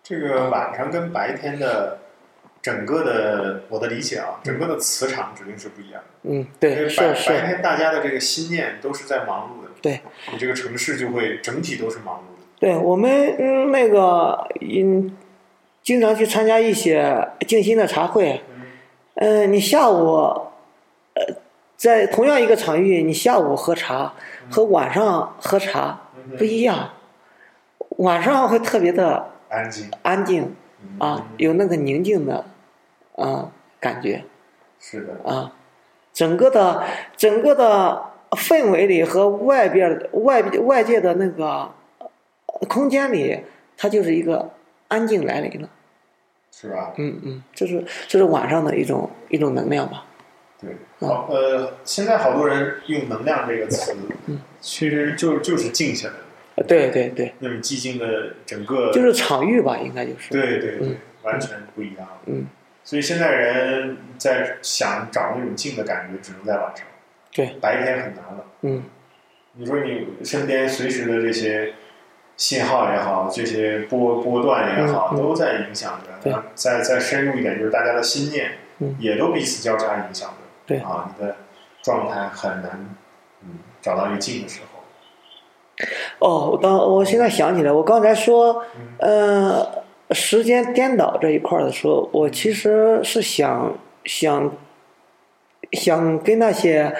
S1: 这个晚上跟白天的整个的我的理解啊，整个的磁场指定是不一样的，
S2: 嗯，对，是是，
S1: 白天大家的这个心念都是在忙碌的，
S2: 对，
S1: 你这个城市就会整体都是忙碌的，
S2: 对我们嗯那个嗯，经常去参加一些静心的茶会，嗯，你下午。呃在同样一个场域，你下午喝茶和晚上喝茶不一样。晚上会特别的
S1: 安静，
S2: 安静啊，有那个宁静的啊感觉。
S1: 是的。
S2: 啊，整个的整个的氛围里和外边外外界的那个空间里，它就是一个安静来临了。
S1: 是吧？
S2: 嗯嗯，这是这是晚上的一种一种能量吧。
S1: 对，好，呃，现在好多人用“能量”这个词，
S2: 嗯，
S1: 其实就就是静下来
S2: 的，对对对，
S1: 那种寂静的整个，
S2: 就是场域吧，应该就是，
S1: 对对对，完全不一样，
S2: 嗯，
S1: 所以现在人在想找那种静的感觉，只能在晚上，
S2: 对，
S1: 白天很难了，
S2: 嗯，
S1: 你说你身边随时的这些信号也好，这些波波段也好，都在影响着，再再深入一点，就是大家的心念，
S2: 嗯，
S1: 也都彼此交叉影响着。
S2: 对
S1: 啊，你的状态很难，嗯，找到一个静的时候。
S2: 哦，我当我现在想起来，我刚才说，呃，时间颠倒这一块的时候，我其实是想想想跟那些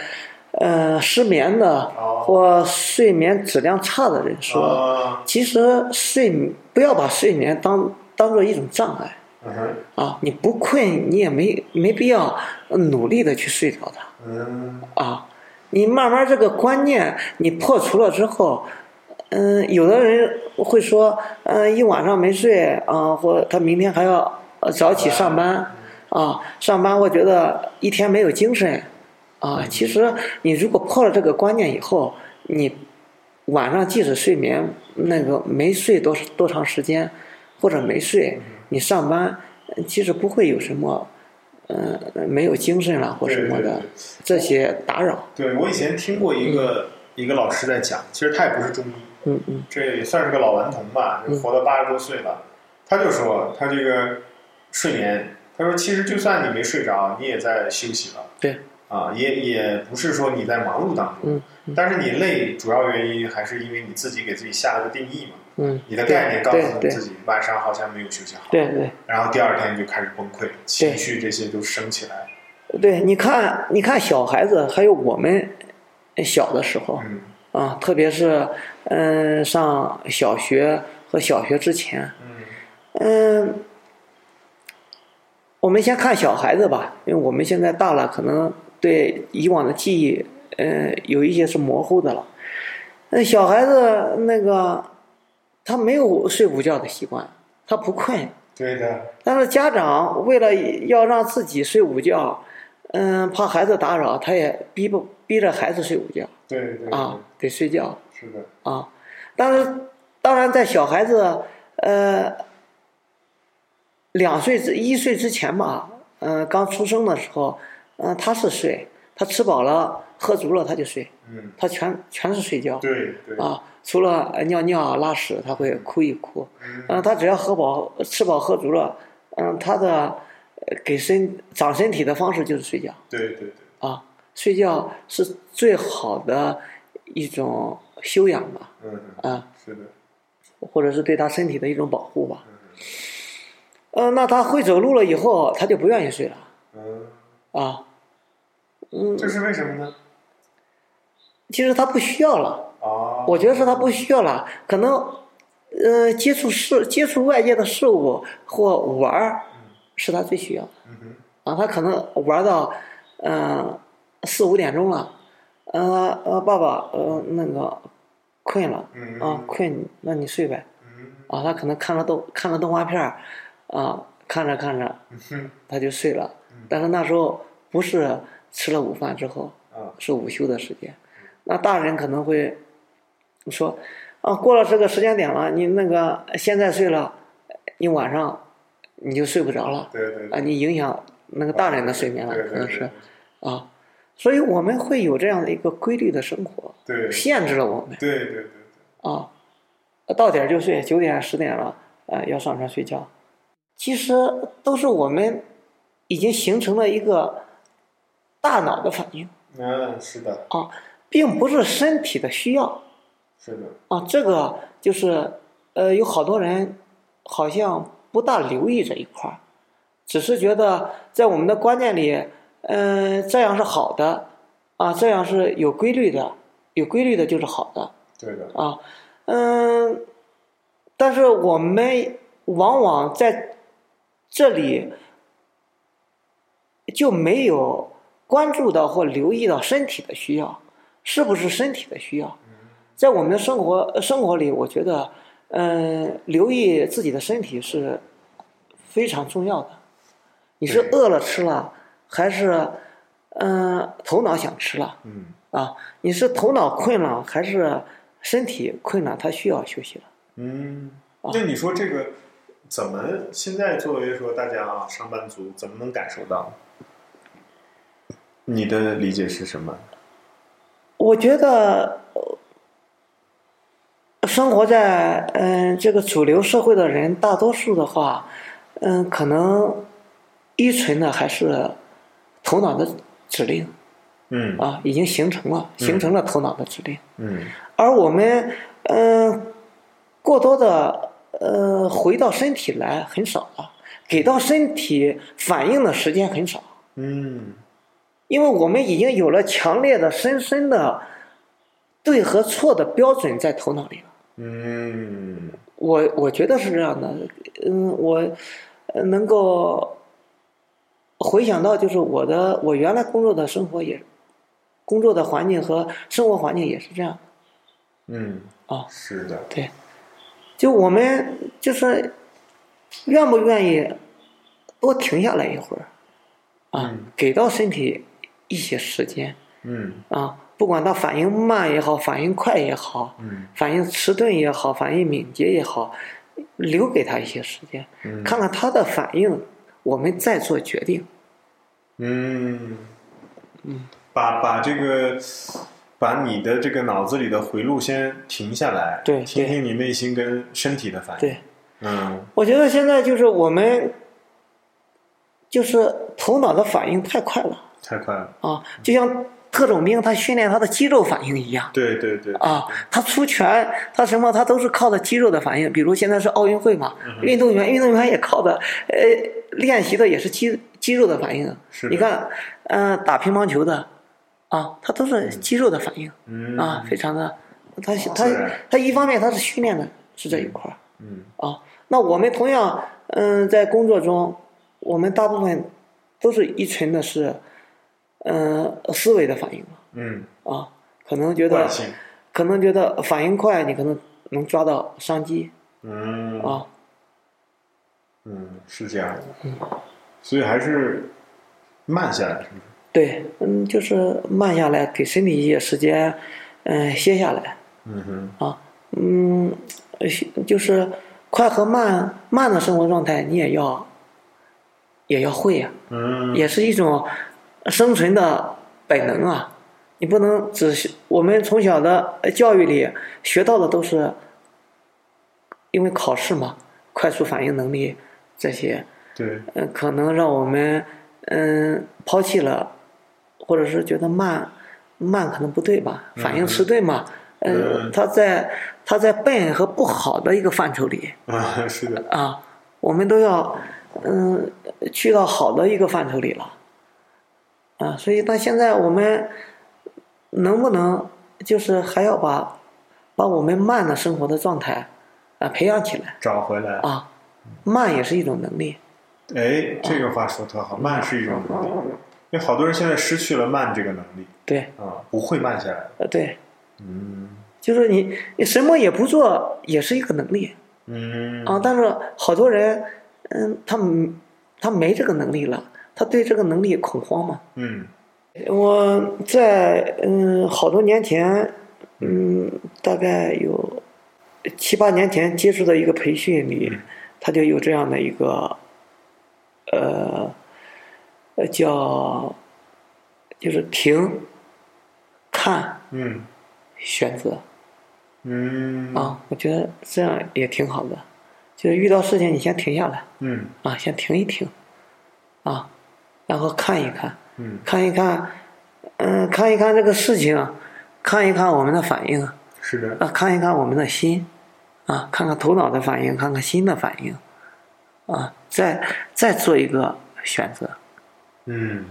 S2: 呃失眠的或睡眠质量差的人说，其实睡不要把睡眠当当做一种障碍。啊，你不困，你也没没必要努力的去睡着它。
S1: 嗯。
S2: 啊，你慢慢这个观念你破除了之后，嗯，有的人会说，嗯，一晚上没睡啊，或他明天还要早起上班，啊，上班我觉得一天没有精神，啊，其实你如果破了这个观念以后，你晚上即使睡眠那个没睡多多长时间，或者没睡。你上班其实不会有什么，嗯，没有精神了或什么的这些打扰。
S1: 对我以前听过一个一个老师在讲，其实他也不是中医，
S2: 嗯嗯，
S1: 这也算是个老顽童吧，活到八十多岁了。他就说他这个睡眠，他说其实就算你没睡着，你也在休息了。
S2: 对。
S1: 啊，也也不是说你在忙碌当
S2: 中，
S1: 但是你累，主要原因还是因为你自己给自己下了个定义嘛。
S2: 嗯，
S1: 你的概念告诉你自己晚上好像没有休息好，
S2: 对对，
S1: 然后第二天就开始崩溃，情绪这些就升起来。
S2: 对，你看，你看小孩子，还有我们小的时候，嗯啊，特别是嗯上小学和小学之前，嗯，我们先看小孩子吧，因为我们现在大了，可能。对以往的记忆，嗯，有一些是模糊的了。那小孩子那个，他没有睡午觉的习惯，他不困。
S1: 对的。
S2: 但是家长为了要让自己睡午觉，嗯，怕孩子打扰，他也逼不逼着孩子睡午觉。
S1: 对对。
S2: 啊，得睡觉。
S1: 是的。
S2: 啊，但是当然在小孩子呃两岁之一岁之前吧，嗯，刚出生的时候。嗯，他是睡，他吃饱了、喝足了他就睡，
S1: 嗯，
S2: 他全全是睡觉，
S1: 对对。
S2: 啊，除了尿尿、拉屎，他会哭一哭，
S1: 嗯，
S2: 他只要喝饱、吃饱、喝足了，嗯，他的给身长身体的方式就是睡觉，
S1: 对对对，
S2: 啊，睡觉是最好的一种修养吧，
S1: 嗯
S2: 啊，
S1: 是的，
S2: 或者是对他身体的一种保护吧。嗯，那他会走路了以后，他就不愿意睡了
S1: 嗯，
S2: 啊。嗯，
S1: 这是为什么呢？
S2: 其实他不需要了，
S1: 哦，
S2: 我觉得是他不需要了，可能呃接触事接触外界的事物或玩儿是他最需要的
S1: 嗯哼，
S2: 啊。他可能玩到嗯四五点钟了，呃呃爸爸呃那个困了
S1: 嗯
S2: 啊困，那你睡呗
S1: 嗯
S2: 啊。他可能看了动看了动画片儿啊，看着看着他就睡了，但是那时候不是吃了午饭之后，
S1: 啊，
S2: 是午休的时间。那大人可能会说，啊，过了这个时间点了，你那个现在睡了，你晚上你就睡不着了
S1: 对对。
S2: 啊，你影响那个大人的睡眠了，可能是啊，所以我们会有这样的一个规律的生活，
S1: 对
S2: 限制了我们
S1: 对对对对，
S2: 啊，到点就睡，九点十点了，啊，要上床睡觉，其实都是我们已经形成了一个大脑的反应。
S1: 嗯，是的，
S2: 啊，并不是身体的需要。
S1: 是的，
S2: 啊，这个就是呃，有好多人好像不大留意这一块儿，只是觉得在我们的观念里，嗯、这样是好的，啊，这样是有规律的，有规律的就是好的。
S1: 对的，
S2: 啊，嗯，但是我们往往在这里就没有关注到或留意到身体的需要，是不是身体的需要？在我们的生活生活里，我觉得，嗯、留意自己的身体是非常重要的。你是饿了吃了，还是嗯、头脑想吃了
S1: 嗯
S2: 啊？你是头脑困了，还是身体困了？他需要休息了。
S1: 嗯，
S2: 啊
S1: 那你说这个怎么现在作为说大家啊上班族怎么能感受到？你的理解是什么？
S2: 我觉得，呃生活在嗯、这个主流社会的人，大多数的话，嗯、可能依存的还是头脑的指令
S1: 嗯
S2: 啊，已经形成了，形成了头脑的指令。
S1: 嗯
S2: 而我们嗯、过多的呃回到身体来很少了，给到身体反应的时间很少。
S1: 嗯
S2: 因为我们已经有了强烈的、深深的对和错的标准在头脑里了。
S1: 嗯
S2: 我我觉得是这样的，嗯，我呃能够回想到，就是我的我原来工作的生活也，工作的环境和生活环境也是这样
S1: 嗯
S2: 啊。
S1: 是的，
S2: 对，就我们就是愿不愿意多停下来一会儿啊，
S1: 嗯
S2: 给到身体一些时间。
S1: 嗯
S2: 啊，不管他反应慢也好，反应快也好，
S1: 嗯
S2: 反应迟钝也好，反应敏捷也好，留给他一些时间，
S1: 嗯
S2: 看看他的反应，我们再做决定。
S1: 嗯嗯，把把这个。把你的这个脑子里的回路先停下来，
S2: 对
S1: 听听你内心跟身体的反应。
S2: 对，
S1: 嗯
S2: 我觉得现在就是我们，就是头脑的反应太快了
S1: 太快了。
S2: 啊，就像特种兵他训练他的肌肉反应一样。
S1: 对对对，
S2: 啊，他出拳，他什么，他都是靠的肌肉的反应。比如现在是奥运会嘛，
S1: 嗯
S2: 运动员，运动员也靠的，呃，练习的也是肌肌肉的反应。
S1: 是
S2: 你看，嗯、打乒乓球的，啊，他都是肌肉的反应，
S1: 嗯
S2: 啊，非常的，他他他一方面他是训练的是这一块儿
S1: 嗯
S2: 啊。那我们同样，嗯、在工作中，我们大部分都是依存的是，嗯、思维的反应
S1: 嗯，
S2: 啊，可能觉得，可能觉得反应快，你可能能抓到商机
S1: 嗯。
S2: 啊。
S1: 嗯，是这样的，嗯。所以还是慢下来，是不是？
S2: 对，嗯，就是慢下来，给身体一些时间，嗯、歇下来
S1: 嗯哼，
S2: 啊，嗯，呃就是快和慢慢的生活状态，你也要也要会呀、
S1: 嗯，
S2: 也是一种生存的本能啊。你不能只是我们从小的教育里学到的都是，因为考试嘛，快速反应能力这些，
S1: 对，
S2: 嗯，可能让我们嗯抛弃了，或者是觉得慢，慢可能不对吧，反应迟钝嘛。嗯，他在他在笨和不好的一个范畴里。
S1: 啊，是的。
S2: 啊，我们都要嗯去到好的一个范畴里了。啊，所以那现在我们能不能就是还要把把我们慢的生活的状态啊培养起来，
S1: 找回来
S2: 啊，慢也是一种能力。
S1: 哎，这个话说特好，慢是一种能力。因为好多人现在失去了慢这个能力。
S2: 对。
S1: 啊，不会慢下来。
S2: 呃，对。嗯。就是你，你什么也不做，也是一个能力。
S1: 嗯。
S2: 啊，但是好多人，嗯，他他没这个能力了，他对这个能力恐慌嘛。
S1: 嗯。
S2: 我在嗯好多年前，嗯，大概有七八年前接触的一个培训里，他就有这样的一个。呃，呃，叫就是停、看、
S1: 嗯，
S2: 选择，
S1: 嗯
S2: 啊，我觉得这样也挺好的。就是遇到事情，你先停下来，
S1: 嗯
S2: 啊，先停一停，啊，然后看一看，
S1: 嗯，
S2: 看一看，嗯，看一看这个事情，看一看我们的反应，
S1: 是的，
S2: 啊，看一看我们的心，啊，看看头脑的反应，看看心的反应。啊，再再做一个选择。
S1: 嗯，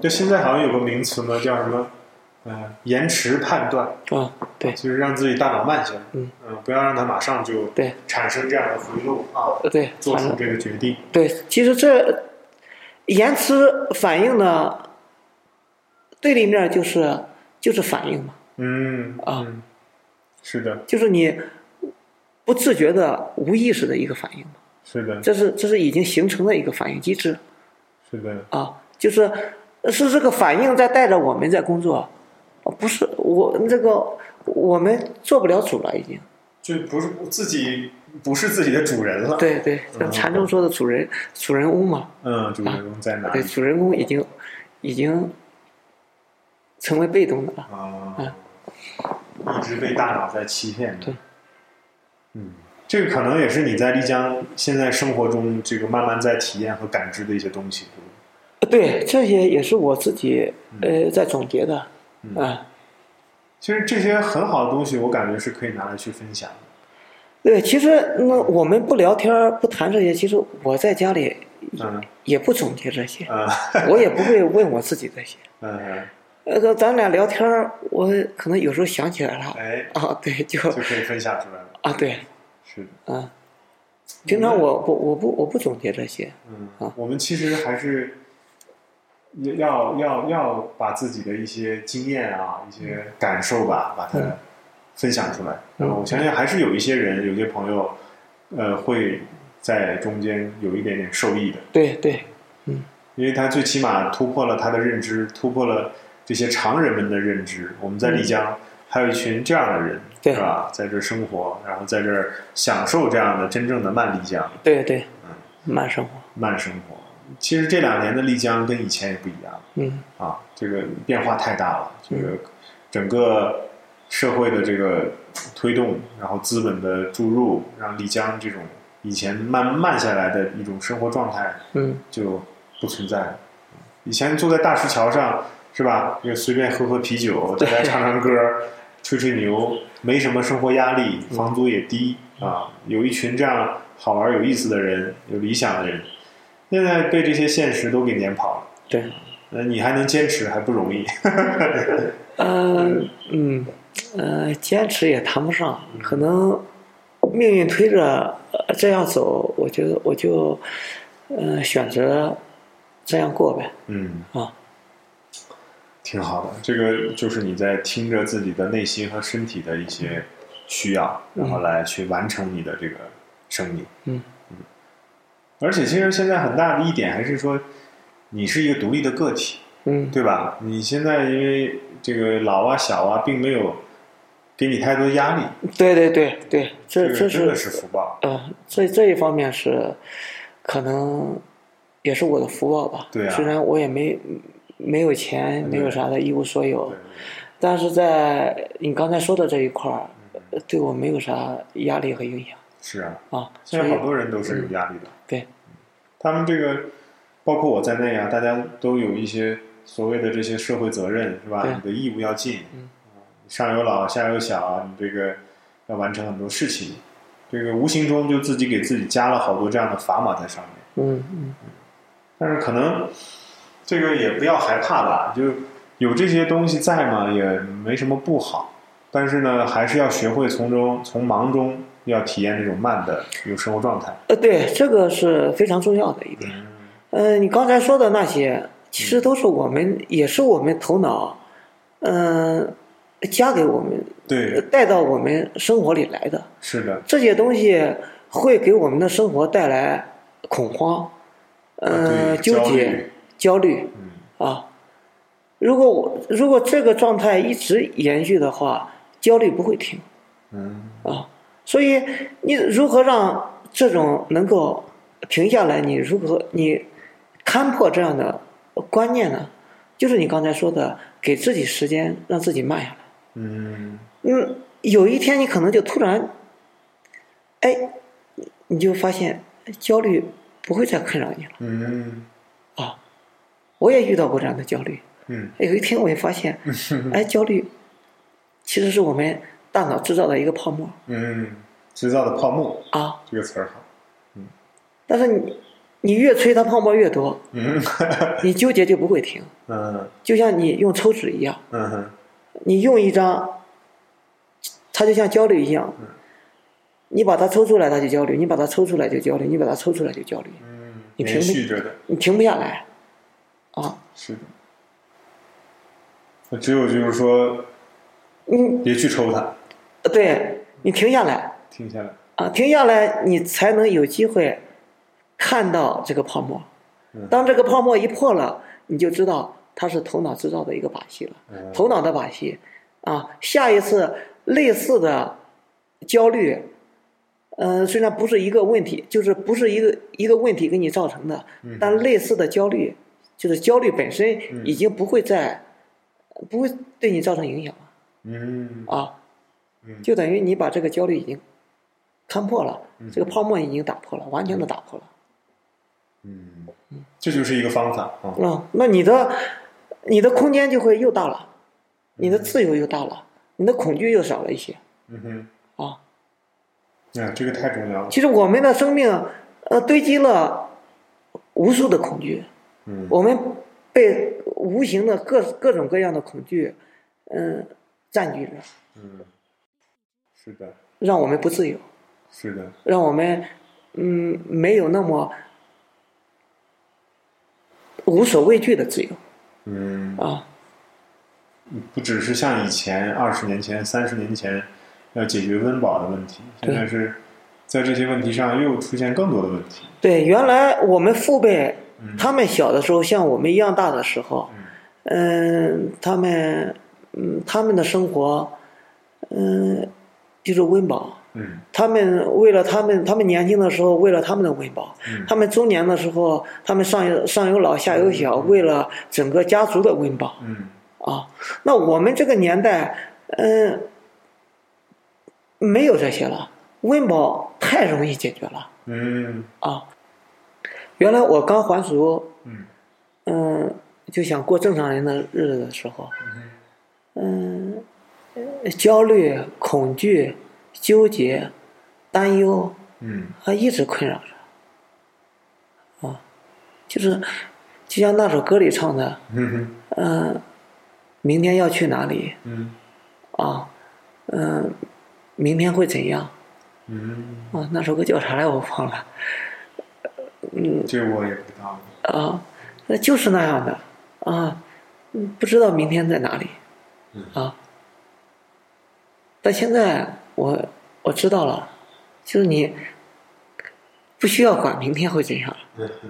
S1: 就现在好像有个名词呢，叫什么？呃，延迟判断。
S2: 啊，对，
S1: 就是让自己大脑慢下来。
S2: 嗯
S1: 嗯，不要让它马上就
S2: 对
S1: 产生这样的回路啊。
S2: 对，
S1: 做出这个决定。
S2: 对，其实这延迟反应呢，对立面就是就是反应嘛。
S1: 嗯
S2: 啊，
S1: 是的，
S2: 就是你不自觉的、无意识的一个反应嘛。
S1: 是的，
S2: 这是这是已经形成的一个反应机制。
S1: 是的。
S2: 啊，就是是这个反应在带着我们在工作，不是我这个我们做不了主了，已经。
S1: 就不是自己不是自己的主人了。
S2: 对对，像禅宗说的主人主人翁嘛。
S1: 嗯，主人翁在哪？
S2: 对，主人公已经已经成为被动的了。
S1: 啊。一直被大脑在欺骗。
S2: 对。
S1: 嗯。这个可能也是你在丽江现在生活中这个慢慢在体验和感知的一些东西，
S2: 对，这些也是我自己呃在总结的啊。
S1: 其实这些很好的东西，我感觉是可以拿来去分享的。
S2: 对，其实那我们不聊天不谈这些，其实我在家里
S1: 嗯。
S2: 也不总结这些，
S1: 嗯，
S2: 我也不会问我自己这些，
S1: 嗯，
S2: 呃，咱俩聊天我可能有时候想起来了，
S1: 哎，
S2: 啊，对，就
S1: 就可以分享出来了
S2: 啊，对。
S1: 是
S2: 的，啊，平常我不我不我不总结这些，
S1: 嗯
S2: 啊，
S1: 我们其实还是要要要把自己的一些经验啊、一些感受吧，把它分享出来。然后我相信还是有一些人、有些朋友，呃，会在中间有一点点受益的。
S2: 对对，嗯，
S1: 因为他最起码突破了他的认知，突破了这些常人们的认知。我们在丽江。还有一群这样的人，是吧？在这生活，然后在这儿享受这样的真正的慢丽江。
S2: 对对，嗯，慢生活，
S1: 慢生活。其实这两年的丽江跟以前也不一样，
S2: 嗯，
S1: 啊，这个变化太大了。这个整个社会的这个推动，然后资本的注入，让丽江这种以前慢慢下来的一种生活状态，
S2: 嗯，
S1: 就不存在了。以前坐在大石桥上，是吧？就随便喝喝啤酒，大家唱唱歌。吹吹牛，没什么生活压力，房租也低啊，有一群这样好玩有意思的人，有理想的人，现在被这些现实都给撵跑了。
S2: 对，
S1: 那你还能坚持还不容易。
S2: 嗯嗯呃，坚持也谈不上，可能命运推着这样走，我觉得我就嗯选择这样过呗。
S1: 嗯
S2: 啊。
S1: 挺好的，这个就是你在听着自己的内心和身体的一些需要，然后来去完成你的这个生命。
S2: 嗯
S1: 嗯。而且，其实现在很大的一点还是说，你是一个独立的个体，
S2: 嗯，
S1: 对吧？你现在因为这个老啊小啊，并没有给你太多压力。
S2: 对对对对，这
S1: 这
S2: 真
S1: 的是福报。
S2: 嗯，这这一方面是可能也是我的福报吧。
S1: 对啊。
S2: 虽然我也没。没有钱，没有啥的，一无所有。但是在你刚才说的这一块儿，对我没有啥压力和影响。
S1: 是啊，
S2: 啊，
S1: 现在好多人都是有压力的。
S2: 对，
S1: 他们这个，包括我在内啊，大家都有一些所谓的这些社会责任是吧？你的义务要尽，上有老下有小，你这个要完成很多事情，这个无形中就自己给自己加了好多这样的砝码在上
S2: 面。嗯嗯。
S1: 但是可能这个也不要害怕吧，就有这些东西在嘛，也没什么不好。但是呢，还是要学会从中从忙中要体验这种慢的有生活状态。
S2: 呃，对，这个是非常重要的一点。嗯，你刚才说的那些，其实都是我们，也是我们头脑，嗯，加给我们，
S1: 对，
S2: 带到我们生活里来的。
S1: 是的。
S2: 这些东西会给我们的生活带来恐慌，嗯，纠结、焦虑。
S1: 嗯。
S2: 啊，如果我如果这个状态一直延续的话。焦虑不会停，
S1: 嗯
S2: 啊，所以你如何让这种能够停下来？你如何你看破这样的观念呢？就是你刚才说的，给自己时间，让自己慢下来。
S1: 嗯
S2: 嗯，有一天你可能就突然，哎，你就发现焦虑不会再困扰你了。
S1: 嗯
S2: 啊，我也遇到过这样的焦虑。
S1: 嗯，
S2: 有一天我也发现，哎，焦虑。其实是我们大脑制造的一个泡沫。
S1: 嗯，制造的泡沫
S2: 啊，
S1: 这个词儿好。嗯，
S2: 但是你你越吹它泡沫越多，
S1: 嗯，
S2: 你纠结就不会停。
S1: 嗯，
S2: 就像你用抽纸一样。
S1: 嗯哼，
S2: 你用一张，它就像焦虑一样。
S1: 嗯，
S2: 你把它抽出来，它就焦虑；你把它抽出来就焦虑；你把它抽出来就焦虑。
S1: 嗯，
S2: 你停
S1: 着的，
S2: 你停不下来。啊，
S1: 是的。那只有就是说。
S2: 嗯，
S1: 别去抽它。
S2: 对你停下来，
S1: 停下来
S2: 啊，停下来，你才能有机会看到这个泡沫。当这个泡沫一破了，你就知道它是头脑制造的一个把戏了。头脑的把戏啊，下一次类似的焦虑，嗯，虽然不是一个问题，就是不是一个一个问题给你造成的，但类似的焦虑，就是焦虑本身已经不会再不会对你造成影响了。
S1: 嗯
S2: 啊，就等于你把这个焦虑已经看破了，这个泡沫已经打破了，完全的打破了。
S1: 嗯，这就是一个方法
S2: 啊。那你的你的空间就会又大了，你的自由又大了，你的恐惧又少了一些。
S1: 嗯
S2: 哼，啊，
S1: 啊，这个太重要了。
S2: 其实我们的生命呃堆积了无数的恐惧，
S1: 嗯，
S2: 我们被无形的各各种各样的恐惧，嗯。占据着，
S1: 嗯，是的，
S2: 让我们不自由，
S1: 是的，
S2: 让我们嗯没有那么无所畏惧的自由，
S1: 嗯
S2: 啊，
S1: 不只是像以前二十年前、三十年前要解决温饱的问题，现在是在这些问题上又出现更多的问题。
S2: 对，原来我们父辈他们小的时候像我们一样大的时候，嗯，他们。嗯，他们的生活，嗯，就是温饱。
S1: 嗯，
S2: 他们为了他们，他们年轻的时候为了他们的温饱。
S1: 嗯，
S2: 他们中年的时候，他们上有上有老下有小，为了整个家族的温饱。
S1: 嗯，
S2: 啊，那我们这个年代，嗯，没有这些了，温饱太容易解决了。
S1: 嗯，
S2: 啊，原来我刚还
S1: 俗，
S2: 嗯，嗯，就想过正常人的日子的时候。嗯，焦虑、恐惧、纠结、担忧，
S1: 嗯，
S2: 它一直困扰着，啊，就是，就像那首歌里唱的，
S1: 嗯
S2: 嗯，明天要去哪里？
S1: 嗯，
S2: 啊，嗯，明天会怎样？
S1: 嗯，
S2: 啊，那首歌叫啥来？我忘了。嗯，
S1: 这我也不知道。
S2: 啊，那就是那样的啊，不知道明天在哪里。啊！但现在我我知道了，就是你不需要管明天会怎样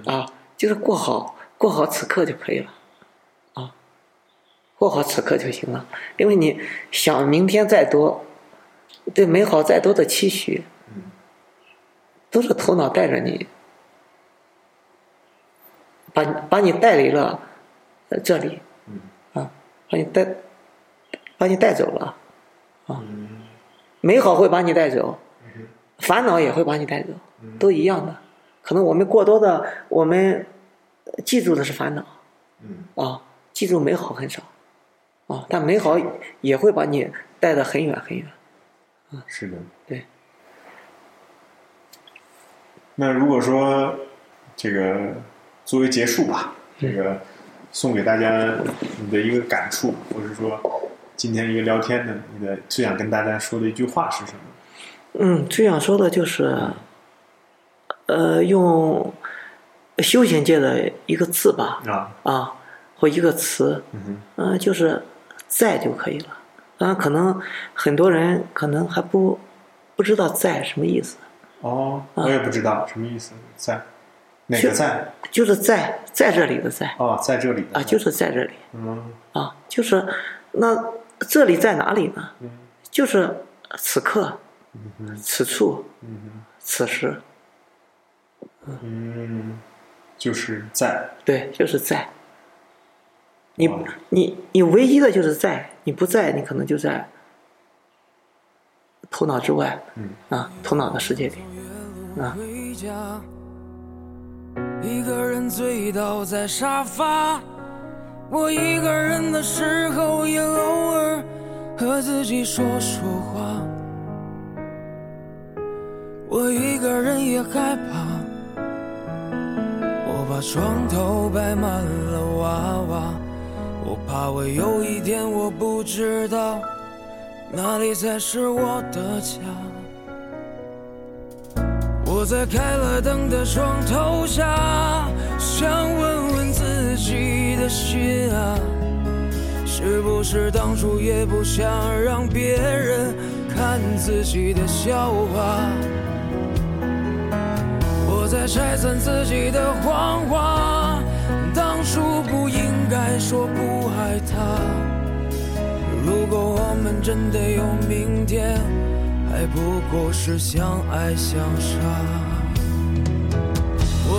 S2: 啊，就是过好过好此刻就可以了，啊，过好此刻就行了。因为你想明天再多，对美好再多的期许，都是头脑带着你，把把你带离了这里，啊，把你带。把你带走了，啊，美好会把你带走，烦恼也会把你带走，都一样的。可能我们过多的，我们记住的是烦恼，啊，
S3: 记住美好很少，啊，但美好也会把你带得很远很远，
S1: 啊，是的，
S3: 对。
S1: 那如果说这个作为结束吧，这个送给大家你的一个感触，或者说今天一个聊天的，你的最想跟大家说的一句话是什么？
S3: 嗯，最想说的就是，呃，用修行界的一个字吧，
S1: 啊
S3: 啊，或一个词，嗯，就是在就可以了。当然，可能很多人可能还不不知道在什么意思。
S1: 哦，我也不知道什么意思，在哪个在？
S3: 就是在在这里的在。
S1: 哦，在这里
S3: 啊，就是在这里。
S1: 嗯。
S3: 啊，就是那这里在哪里呢？嗯。就是此刻，此处，此时。
S1: 嗯，就是在。
S3: 对，就是在。你你你唯一的就是在，你不在，你可能就在。头脑之外，
S1: 嗯
S3: 啊，头脑的世界里，啊。一个人醉倒在沙发，我一个人的时候也偶尔和自己说说话。我一个人也害怕，我把床头摆满了娃娃，我怕我有一天我不知道。哪里才是我的家？我在开了灯的床头下，想问自己的心啊，是不是当初也不想让别人看自己的笑话？我在拆散自己的谎话，当初不应该说不爱他。如果我们真的有明天，还不过是相爱相杀。